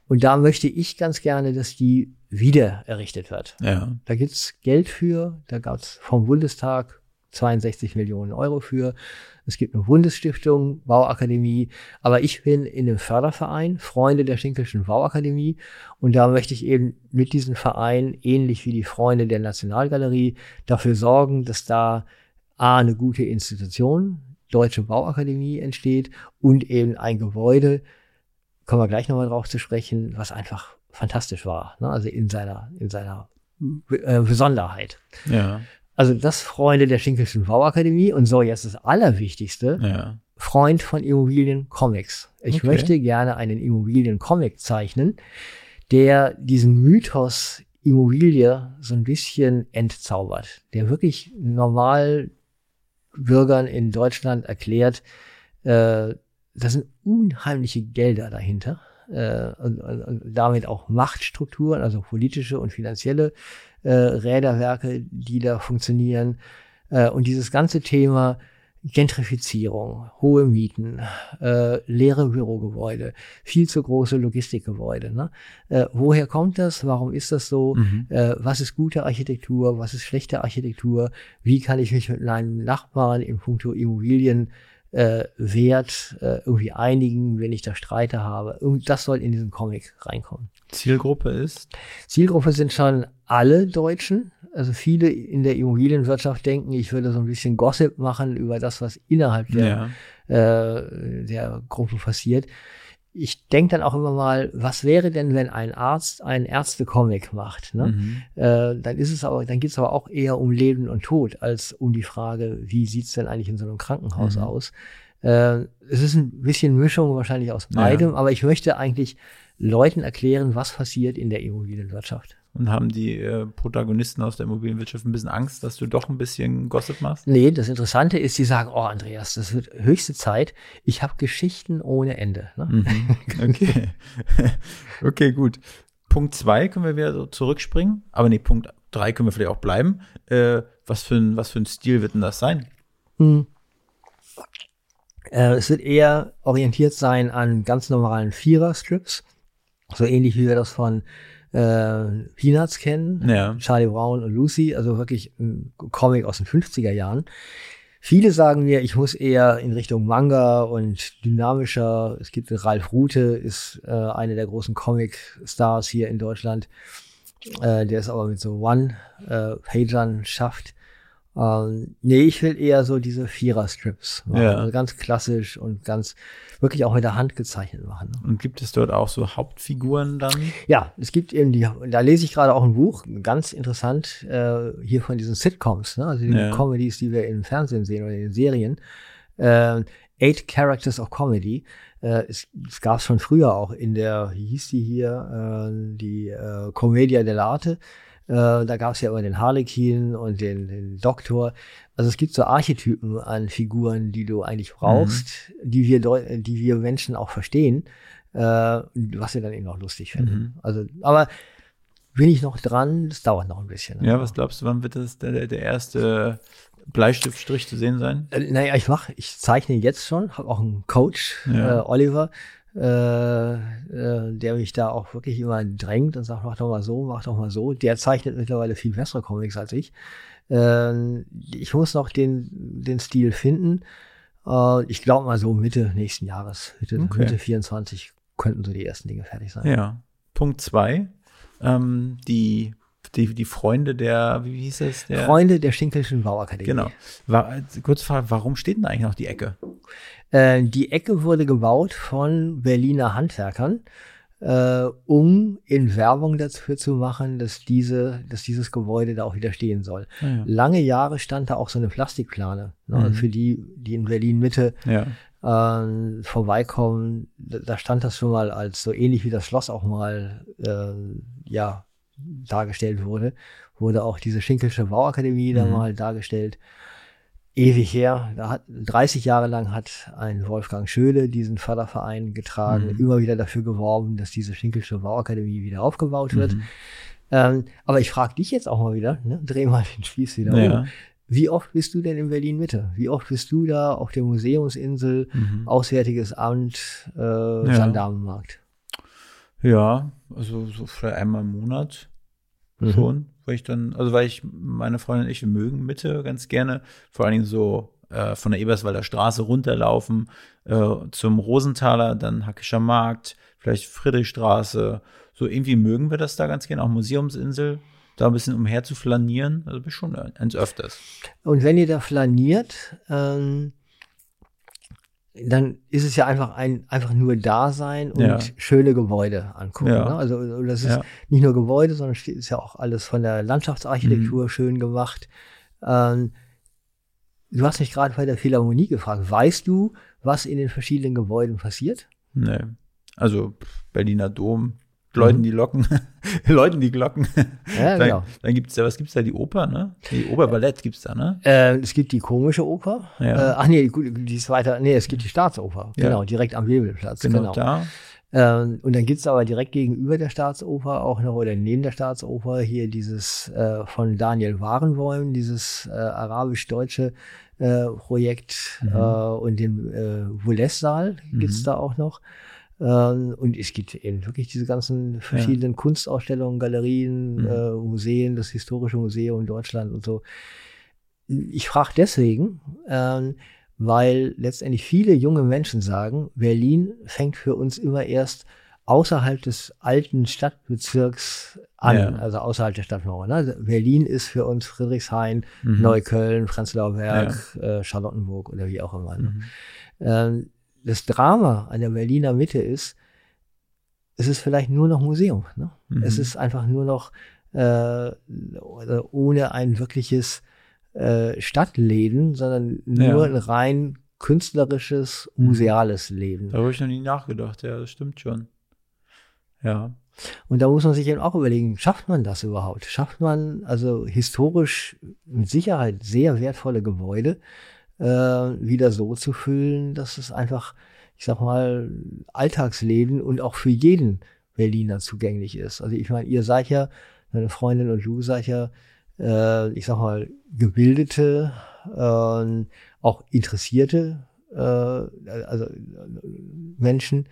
und da möchte ich ganz gerne, dass die wieder errichtet wird. Ja. Da gibt's Geld für, da gab's vom Bundestag 62 Millionen Euro für. Es gibt eine Bundesstiftung, Bauakademie, aber ich bin in einem Förderverein, Freunde der Schinkelschen Bauakademie, und da möchte ich eben mit diesem Verein, ähnlich wie die Freunde der Nationalgalerie, dafür sorgen, dass da A, eine gute Institution, Deutsche Bauakademie entsteht und eben ein Gebäude, kommen wir gleich nochmal drauf zu sprechen, was einfach fantastisch war. Ne? Also in seiner, in seiner äh, Besonderheit. Ja. Also das Freunde der Schinkelschen Bauakademie und so jetzt das Allerwichtigste, Ja. Freund von Immobilien-Comics. Ich Okay. möchte gerne einen Immobilien-Comic zeichnen, der diesen Mythos Immobilie so ein bisschen entzaubert, der wirklich normal Bürgern in Deutschland erklärt, äh, da sind unheimliche Gelder dahinter äh, und, und, und damit auch Machtstrukturen, also politische und finanzielle äh, Räderwerke, die da funktionieren. Äh, und dieses ganze Thema Gentrifizierung, hohe Mieten, äh, leere Bürogebäude, viel zu große Logistikgebäude. Ne? Äh, woher kommt das? Warum ist das so? Mhm. Äh, was ist gute Architektur? Was ist schlechte Architektur? Wie kann ich mich mit meinem Nachbarn in puncto Immobilien äh, Wert äh, irgendwie einigen, wenn ich da Streite habe? Irgend- Das soll in diesen Comic reinkommen. Zielgruppe ist? Zielgruppe sind schon alle Deutschen. Also viele in der Immobilienwirtschaft denken, ich würde so ein bisschen Gossip machen über das, was innerhalb der, Ja. äh, der Gruppe passiert. Ich denke dann auch immer mal, was wäre denn, wenn ein Arzt einen Ärzte-Comic macht? Ne? Mhm. Äh, dann ist es aber, dann geht es aber auch eher um Leben und Tod als um die Frage, wie sieht's denn eigentlich in so einem Krankenhaus Mhm. aus? Äh, es ist ein bisschen Mischung wahrscheinlich aus Ja. beidem, aber ich möchte eigentlich Leuten erklären, was passiert in der Immobilienwirtschaft. Und haben die äh, Protagonisten aus der Immobilienwirtschaft ein bisschen Angst, dass du doch ein bisschen Gossip machst? Nee, das Interessante ist, die sagen, oh Andreas, das wird höchste Zeit. Ich habe Geschichten ohne Ende. Ne? Mhm. Okay. [laughs] okay, gut. Punkt zwei können wir wieder so zurückspringen. Aber nee, Punkt drei können wir vielleicht auch bleiben. Äh, was, für ein, was für ein Stil wird denn das sein? Hm. Äh, es wird eher orientiert sein an ganz normalen Vierer-Strips. So ähnlich wie wir das von äh, Peanuts kennen. Ja. Charlie Brown und Lucy, also wirklich ein Comic aus den 50er Jahren. Viele sagen mir, ich muss eher in Richtung Manga und dynamischer. Es gibt Ralf Rute, ist äh, einer der großen Comic-Stars hier in Deutschland. Äh, der ist aber mit so One-Pagern schafft. Ähm, nee, ich will eher so diese Vierer-Strips machen. Ja. Also ganz klassisch und ganz wirklich auch mit der Hand gezeichnet machen. ne? Und gibt es dort auch so Hauptfiguren dann? Ja, es gibt eben die, da lese ich gerade auch ein Buch, ganz interessant, äh, hier von diesen Sitcoms, ne? also die Ja. Comedies, die wir im Fernsehen sehen oder in den Serien. Äh, Eight Characters of Comedy. Äh, es es gab es schon früher auch in der, wie hieß die hier, äh, die äh, Commedia dell'arte. Äh, da gab es ja immer den Harlequin und den, den Doktor. Also es gibt so Archetypen an Figuren, die du eigentlich brauchst, die wir Deu die wir Menschen auch verstehen, äh, was wir dann eben auch lustig finden. Mhm. Also, aber bin ich noch dran? Das dauert noch ein bisschen. Ja, was glaubst du, wann wird das der, der erste Bleistiftstrich zu sehen sein? Äh, Naja, ich mach, ich zeichne jetzt schon, habe auch einen Coach, Ja. äh, Oliver, äh, äh, der mich da auch wirklich immer drängt und sagt, mach doch mal so, mach doch mal so. Der zeichnet mittlerweile viel bessere Comics als ich. Äh, ich muss noch den, den Stil finden. Äh, ich glaube mal so Mitte nächsten Jahres, Mitte, Okay. Mitte 24 könnten so die ersten Dinge fertig sein. Ja. Punkt zwei. Ähm, die, die, die Freunde der, wie hieß es? Der, Freunde der Schinkelschen Bauakademie. Genau. War, kurze Frage, warum steht denn da eigentlich noch die Ecke? Äh, die Ecke wurde gebaut von Berliner Handwerkern, äh, um in Werbung dafür zu machen, dass diese, dass dieses Gebäude da auch wieder stehen soll. Ja. Lange Jahre stand da auch so eine Plastikplane, ne, Mhm. für die, die in Berlin Mitte Ja. äh, vorbeikommen. Da, da stand das schon mal als so ähnlich wie das Schloss auch mal äh, ja dargestellt wurde, wurde auch diese Schinkelsche Bauakademie da Mhm. mal dargestellt. Ewig her, da hat 30 Jahre lang hat ein Wolfgang Schöle diesen Förderverein getragen, Mhm. immer wieder dafür geworben, dass diese Schinkelsche Bauakademie wieder aufgebaut wird. Mhm. Ähm, aber ich frage dich jetzt auch mal wieder, ne? dreh mal den Spieß wieder Ja. um. Wie oft bist du denn in Berlin Mitte? Wie oft bist du da auf der Museumsinsel, Mhm. Auswärtiges Amt, äh, Gendarmenmarkt? Ja, also so vielleicht einmal im Monat Mhm. schon, weil ich dann, also weil ich, meine Freundin und ich, wir mögen Mitte ganz gerne, vor allen Dingen so äh, von der Eberswalder Straße runterlaufen äh, zum Rosenthaler, dann Hackischer Markt, vielleicht Friedrichstraße, so irgendwie mögen wir das da ganz gerne, auch Museumsinsel, da ein bisschen umher zu flanieren, also bin ich schon eins öfters. Und wenn ihr da flaniert, ähm, dann ist es ja einfach ein einfach nur Dasein und Ja. schöne Gebäude angucken. Ja. Ne? Also das ist Ja. nicht nur Gebäude, sondern steht- ist ja auch alles von der Mhm. Landschaftsarchitektur schön gemacht. Ähm, du hast mich gerade bei der Philharmonie gefragt. Weißt du, was in den verschiedenen Gebäuden passiert? Nee. Also Berliner Dom, läuten Mhm. die Locken, [laughs] läuten die Glocken. Ja, dann genau. dann gibt's da, was gibt's da? Die Oper, ne? Die Operballett gibt's da, ne? Äh, es gibt die komische Oper. Ja. Äh, ach nee, gut, die ist weiter. Nee, es gibt die Staatsoper. Ja. Genau, direkt am Webelplatz. Genau, Genau. da. Ähm, und dann gibt's aber direkt gegenüber der Staatsoper auch noch, oder neben der Staatsoper, hier dieses äh, von Daniel Warenbäum, dieses äh, arabisch-deutsche äh, Projekt Mhm. äh, und den äh, Voulez-Saal gibt's da auch noch. Ähm, und es gibt eben wirklich diese ganzen verschiedenen Kunstausstellungen, Galerien, Mhm. äh, Museen, das Historische Museum in Deutschland und so. Ich frage deswegen, ähm, weil letztendlich viele junge Menschen sagen, Berlin fängt für uns immer erst außerhalb des alten Stadtbezirks an, Ja. also außerhalb der Stadtmauer. Ne? Also Berlin ist für uns Friedrichshain, Mhm. Neukölln, Prenzlauer Berg, äh, Charlottenburg oder wie auch immer. Ne? Mhm. Ähm, das Drama an der Berliner Mitte ist, es ist vielleicht nur noch Museum. Ne? Mhm. Es ist einfach nur noch äh, ohne ein wirkliches äh, Stadtleben, sondern nur Ja. ein rein künstlerisches, Mhm. museales Leben. Da habe ich noch nie nachgedacht, ja, das stimmt schon. Ja. Und da muss man sich eben auch überlegen, schafft man das überhaupt? Schafft man also historisch mit Sicherheit sehr wertvolle Gebäude äh, wieder so zu füllen, dass es einfach, ich sag mal, Alltagsleben und auch für jeden Berliner zugänglich ist. Also ich meine, ihr seid ja, deine Freundin und du seid ja, äh, ich sag mal, gebildete, äh, auch interessierte äh, also äh, Menschen,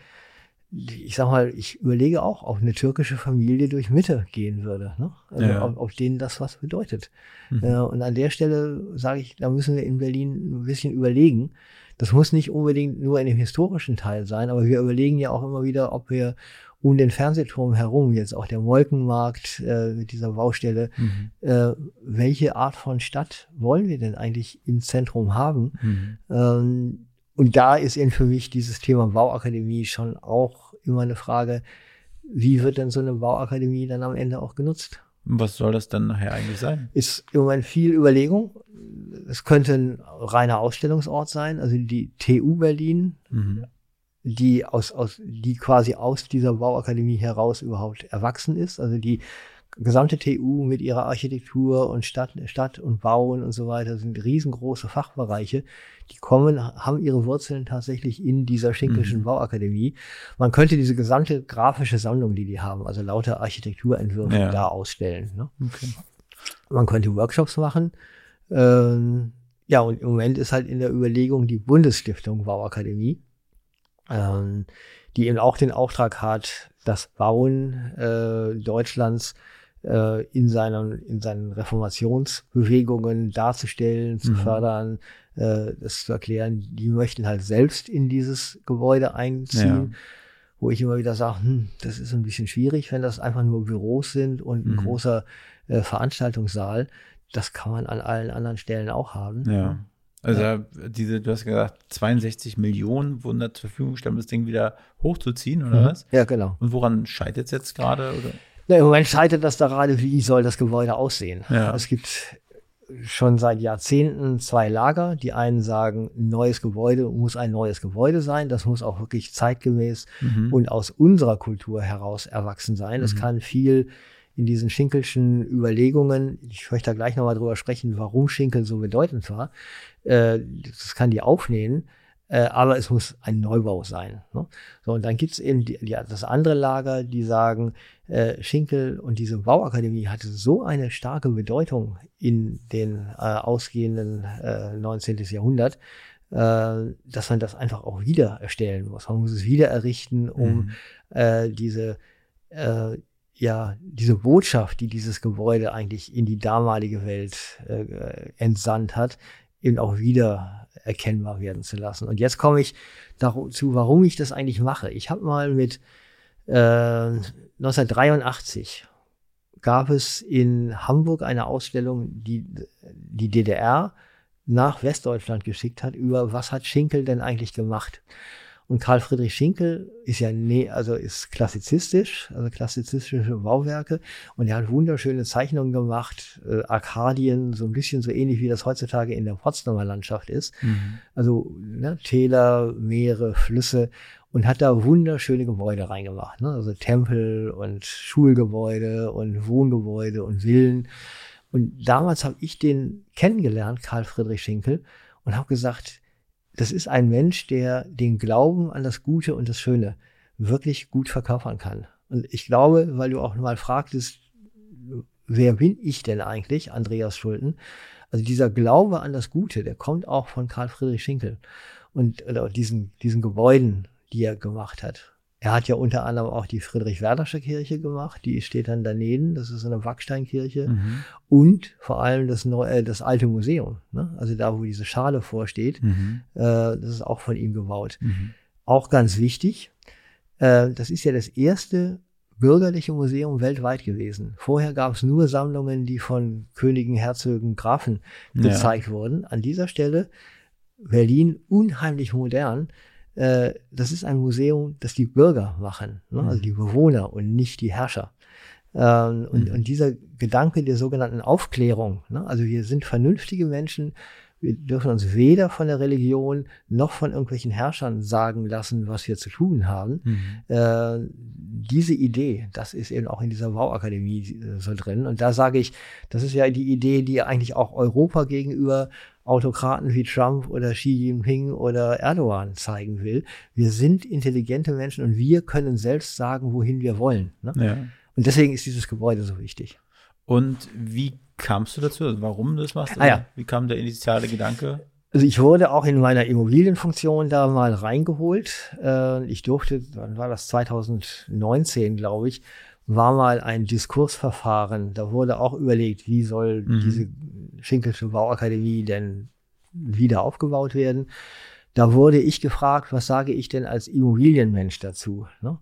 ich sag mal, ich überlege auch, ob eine türkische Familie durch Mitte gehen würde, ne? Also Ja. ob, ob denen das was bedeutet. Mhm. Äh, und an der Stelle sage ich, da müssen wir in Berlin ein bisschen überlegen. Das muss nicht unbedingt nur in dem historischen Teil sein, aber wir überlegen ja auch immer wieder, ob wir um den Fernsehturm herum, jetzt auch der Molkenmarkt äh, mit dieser Baustelle, Mhm. äh, welche Art von Stadt wollen wir denn eigentlich im Zentrum haben? Mhm. Ähm, und da ist eben für mich dieses Thema Bauakademie schon auch immer eine Frage, wie wird denn so eine Bauakademie dann am Ende auch genutzt? Was soll das dann nachher eigentlich sein? Ist im Moment viel Überlegung. Es könnte ein reiner Ausstellungsort sein, also die TU Berlin, Mhm. die aus, aus, die quasi aus dieser Bauakademie heraus überhaupt erwachsen ist. Also die gesamte TU mit ihrer Architektur und Stadt, Stadt und Bauen und so weiter sind riesengroße Fachbereiche. Die kommen, haben ihre Wurzeln tatsächlich in dieser Schinkelschen Mhm. Bauakademie. Man könnte diese gesamte grafische Sammlung, die die haben, also lauter Architekturentwürfe Ja. da ausstellen. Ne? Okay. Man könnte Workshops machen. Ähm, ja, und im Moment ist halt in der Überlegung die Bundesstiftung Bauakademie, ähm, die eben auch den Auftrag hat, das Bauen äh, Deutschlands äh, in, seinen, in seinen Reformationsbewegungen darzustellen, zu Mhm. fördern, äh, das zu erklären. Die möchten halt selbst in dieses Gebäude einziehen wo ich immer wieder sage, hm, das ist ein bisschen schwierig, wenn das einfach nur Büros sind und ein Mhm. großer äh, Veranstaltungssaal. Das kann man an allen anderen Stellen auch haben. Ja. Also diese, du hast gesagt, 62 Millionen wurden da zur Verfügung gestellt, um das Ding wieder hochzuziehen, oder Mhm. was? Ja, genau. Und woran scheitert es jetzt gerade? Oder? Na, Im Moment scheitert das da gerade, wie soll das Gebäude aussehen? Ja. Es gibt schon seit Jahrzehnten zwei Lager. Die einen sagen, ein neues Gebäude muss ein neues Gebäude sein. Das muss auch wirklich zeitgemäß Mhm. und aus unserer Kultur heraus erwachsen sein. Es Mhm. kann viel in diesen Schinkelschen Überlegungen, ich möchte da gleich nochmal drüber sprechen, warum Schinkel so bedeutend war, äh, das kann die aufnehmen, äh, aber es muss ein Neubau sein. Ne? So, und dann gibt's eben die, die, das andere Lager, die sagen, äh, Schinkel und diese Bauakademie hatte so eine starke Bedeutung in den äh, ausgehenden äh, 19. Jahrhundert, äh, dass man das einfach auch wieder erstellen muss. Man muss es wieder errichten, um Mhm. äh, diese äh, ja diese Botschaft, die dieses Gebäude eigentlich in die damalige Welt äh, entsandt hat, eben auch wieder erkennbar werden zu lassen. Und jetzt komme ich dazu, warum ich das eigentlich mache. Ich habe mal mit äh, 1983 gab es in Hamburg eine Ausstellung, die die DDR nach Westdeutschland geschickt hat über was hat Schinkel denn eigentlich gemacht. Und Karl Friedrich Schinkel ist ja nee, also ist klassizistisch, also klassizistische Bauwerke und er hat wunderschöne Zeichnungen gemacht, äh, Arkadien, so ein bisschen so ähnlich wie das heutzutage in der Potsdamer Landschaft ist. Mhm. Also ne, Täler, Meere, Flüsse und hat da wunderschöne Gebäude reingemacht, ne? also Tempel und Schulgebäude und Wohngebäude und Villen. Und damals habe ich den kennengelernt, Karl Friedrich Schinkel, und habe gesagt, das ist ein Mensch, der den Glauben an das Gute und das Schöne wirklich gut verkörpern kann. Und ich glaube, weil du auch mal fragtest, wer bin ich denn eigentlich, Andreas Schulten? Also dieser Glaube an das Gute, der kommt auch von Karl Friedrich Schinkel und diesen, diesen Gebäuden, die er gemacht hat. Er hat ja unter anderem auch die Friedrich-Werdersche Kirche gemacht, die steht dann daneben, das ist eine Backsteinkirche. Mhm. Und vor allem das, neue, äh, das alte Museum, ne? also da, wo diese Schale vorsteht, mhm. äh, das ist auch von ihm gebaut. Mhm. Auch ganz wichtig, äh, das ist ja das erste bürgerliche Museum weltweit gewesen. Vorher gab es nur Sammlungen, die von Königen, Herzögen, Grafen gezeigt ja. wurden. An dieser Stelle Berlin unheimlich modern äh, das ist ein Museum, das die Bürger machen, ne? also mhm. die Bewohner und nicht die Herrscher. Ähm, und, mhm. und dieser Gedanke der sogenannten Aufklärung, ne? also wir sind vernünftige Menschen, wir dürfen uns weder von der Religion noch von irgendwelchen Herrschern sagen lassen, was wir zu tun haben. Mhm. Äh, diese Idee, das ist eben auch in dieser Bauakademie äh, so drin. Und da sage ich, das ist ja die Idee, die eigentlich auch Europa gegenüber Autokraten wie Trump oder Xi Jinping oder Erdogan zeigen will. Wir sind intelligente Menschen und wir können selbst sagen, wohin wir wollen. Ne? Ja. Und deswegen ist dieses Gebäude so wichtig. Und wie kamst du dazu? Also warum du das machst? Ah, ja. Wie kam der initiale Gedanke? Also ich wurde auch in meiner Immobilienfunktion da mal reingeholt. Äh, ich durfte, wann war das 2019, glaube ich, war mal ein Diskursverfahren. Da wurde auch überlegt, wie soll mhm. diese Schinkelsche Bauakademie denn wieder aufgebaut werden. Da wurde ich gefragt, was sage ich denn als Immobilienmensch dazu? Ne?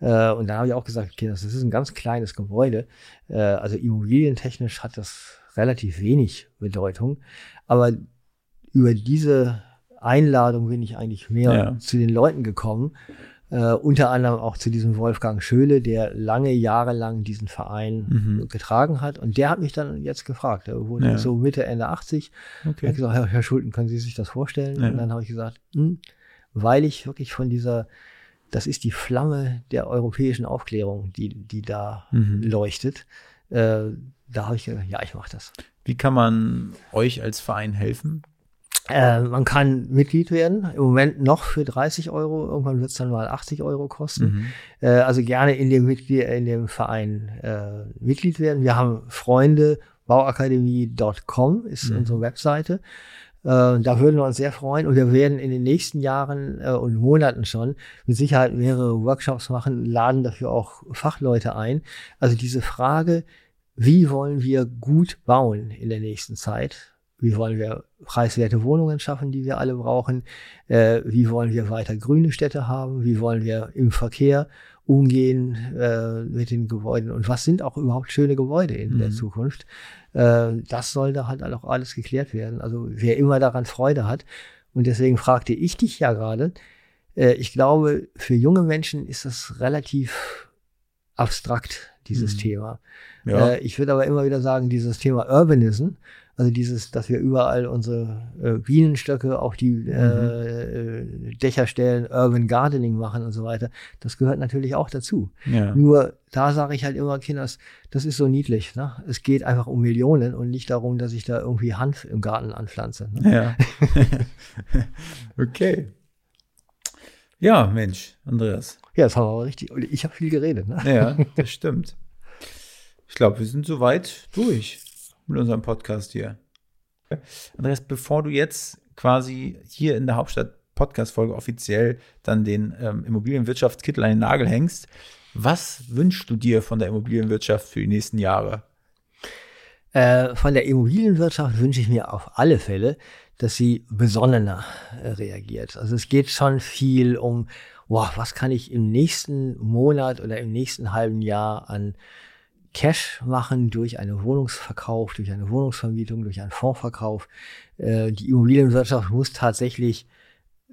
Äh, und da habe ich auch gesagt, okay, das ist ein ganz kleines Gebäude. Äh, also immobilientechnisch hat das relativ wenig Bedeutung. Aber über diese Einladung bin ich eigentlich mehr ja. zu den Leuten gekommen äh, unter anderem auch zu diesem Wolfgang Schöle, der lange Jahre lang diesen Verein mhm. getragen hat. Und der hat mich dann jetzt gefragt. Er wurde ja. so Mitte, Ende 80. Okay. Er hat gesagt, Herr, Herr Schulten, können Sie sich das vorstellen? Ja. Und dann habe ich gesagt, hm, weil ich wirklich von dieser, das ist die Flamme der europäischen Aufklärung, die, die da mhm. leuchtet. Äh, da habe ich gesagt, ja, ich mache das. Wie kann man euch als Verein helfen? Äh, man kann Mitglied werden, im Moment noch für 30 Euro, irgendwann wird es dann mal 80 Euro kosten. Mhm. Äh, also gerne in dem, Mitglied, in dem Verein äh, Mitglied werden. Wir haben Freunde, bauakademie.com ist mhm. unsere Webseite. Äh, da würden wir uns sehr freuen und wir werden in den nächsten Jahren äh, und Monaten schon mit Sicherheit mehrere Workshops machen, laden dafür auch Fachleute ein. Also diese Frage, wie wollen wir gut bauen in der nächsten Zeit? Wie wollen wir preiswerte Wohnungen schaffen, die wir alle brauchen? Äh, wie wollen wir weiter grüne Städte haben? Wie wollen wir im Verkehr umgehen mit den Gebäuden? Und was sind auch überhaupt schöne Gebäude in mhm. der Zukunft? Äh, das soll da halt auch alles geklärt werden. Also wer immer daran Freude hat. Und deswegen fragte ich dich ja gerade, äh, ich glaube, für junge Menschen ist das relativ abstrakt, dieses mhm. Thema. Ja. Äh, ich würde aber immer wieder sagen, dieses Thema Urbanism, also dieses, dass wir überall unsere äh, Bienenstöcke auf die mhm. äh, Dächer stellen, Urban Gardening machen und so weiter, das gehört natürlich auch dazu. Ja. Nur da sage ich halt immer, Kinders, das ist so niedlich. Ne? Es geht einfach um Millionen und nicht darum, dass ich da irgendwie Hanf im Garten anpflanze. Ne? Ja. [laughs] okay. Ja, Mensch, Andreas. Ja, das haben wir aber richtig. Ich habe viel geredet. Ne? Ja, [laughs] das stimmt. Ich glaube, wir sind soweit durch mit unserem Podcast hier. Andreas, bevor du jetzt quasi hier in der Hauptstadt Podcast-Folge offiziell dann den ähm, Immobilienwirtschaftskittel an den Nagel hängst, was wünschst du dir von der Immobilienwirtschaft für die nächsten Jahre? Äh, von der Immobilienwirtschaft wünsche ich mir auf alle Fälle, dass sie besonnener äh, reagiert. Also es geht schon viel um, boah, was kann ich im nächsten Monat oder im nächsten halben Jahr an Cash machen durch einen Wohnungsverkauf, durch eine Wohnungsvermietung, durch einen Fondsverkauf. Äh, die Immobilienwirtschaft muss tatsächlich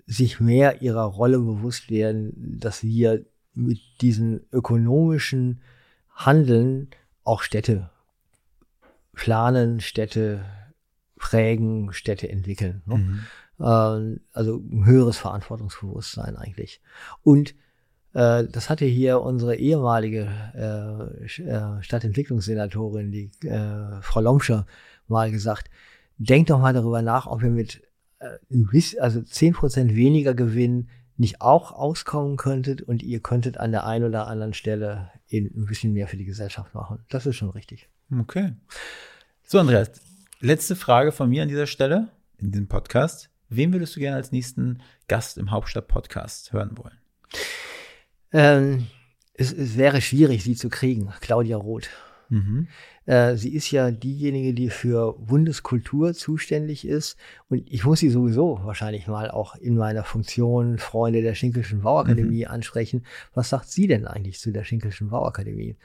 sich mehr ihrer Rolle bewusst werden, dass wir mit diesen ökonomischen Handeln auch Städte planen, Städte prägen, Städte entwickeln. Ne? Mhm. Äh, also ein höheres Verantwortungsbewusstsein eigentlich. Und äh, das hatte hier unsere ehemalige äh, äh, Stadtentwicklungssenatorin, die äh, Frau Lomscher, mal gesagt. Denkt doch mal darüber nach, ob wir mit äh, ein bisschen, also zehn Prozent weniger Gewinn nicht auch auskommen könntet und ihr könntet an der einen oder anderen Stelle ein bisschen mehr für die Gesellschaft machen. Das ist schon richtig. Okay. So, Andreas, letzte Frage von mir an dieser Stelle in diesem Podcast. Wen würdest du gerne als nächsten Gast im Hauptstadt-Podcast hören wollen? Ähm, es, es, wäre schwierig, sie zu kriegen. Claudia Roth. Mhm. Äh, sie ist ja diejenige, die für Bundeskultur zuständig ist. Und ich muss sie sowieso wahrscheinlich mal auch in meiner Funktion Freunde der Schinkelschen Bauakademie mhm. ansprechen. Was sagt sie denn eigentlich zu der Schinkelschen Bauakademie?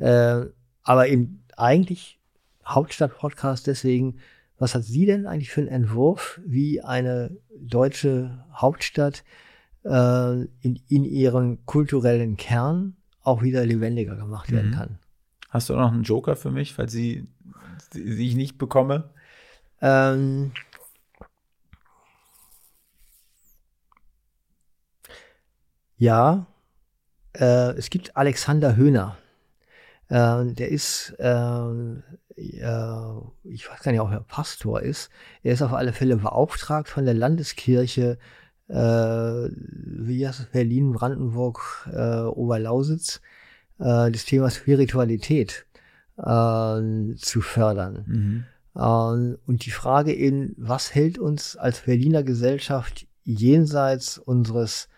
Ja. Äh, aber eben eigentlich Hauptstadt-Podcast deswegen, was hat sie denn eigentlich für einen Entwurf, wie eine deutsche Hauptstadt äh, in, in ihren kulturellen Kern auch wieder lebendiger gemacht werden mhm. kann. Hast du noch einen Joker für mich, falls sie, sie ich nicht bekomme? Ähm, ja, äh, es gibt Alexander Höhner. Äh, der ist, äh, ich weiß gar nicht, ob er Pastor ist. Er ist auf alle Fälle beauftragt von der Landeskirche äh, wie es, Berlin, Brandenburg, äh, Oberlausitz, äh, das Thema Spiritualität äh, zu fördern. Mhm. Äh, und die Frage eben, was hält uns als Berliner Gesellschaft jenseits unseres,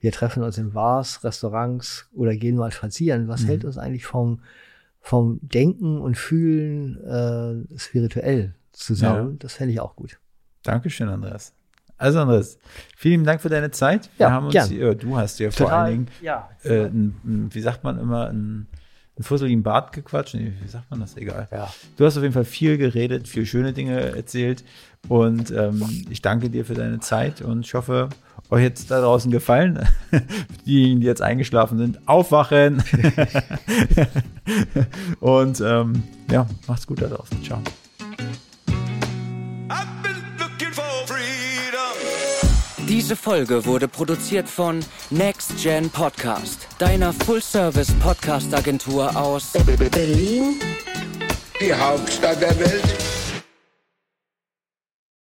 wir treffen uns in Bars, Restaurants oder gehen mal spazieren, was mhm. hält uns eigentlich vom, vom Denken und Fühlen äh, spirituell zusammen? Ja. Das fände ich auch gut. Dankeschön, Andreas. Also Andres, vielen Dank für deine Zeit. Wir ja, haben uns, hier, du hast ja vor allen Dingen, ja, äh, ein, ein, wie sagt man immer, ein, ein Fussel im Bart gequatscht. Nee, wie sagt man das? Egal. Ja. Du hast auf jeden Fall viel geredet, viel schöne Dinge erzählt. Und ähm, ich danke dir für deine Zeit und ich hoffe, euch jetzt da draußen gefallen. [laughs] Diejenigen, die jetzt eingeschlafen sind, aufwachen. [laughs] [laughs] und ähm, ja, macht's gut da draußen. Ciao. Diese Folge wurde produziert von Next Gen Podcast, deiner Full-Service-Podcast-Agentur aus Berlin, die Hauptstadt der Welt.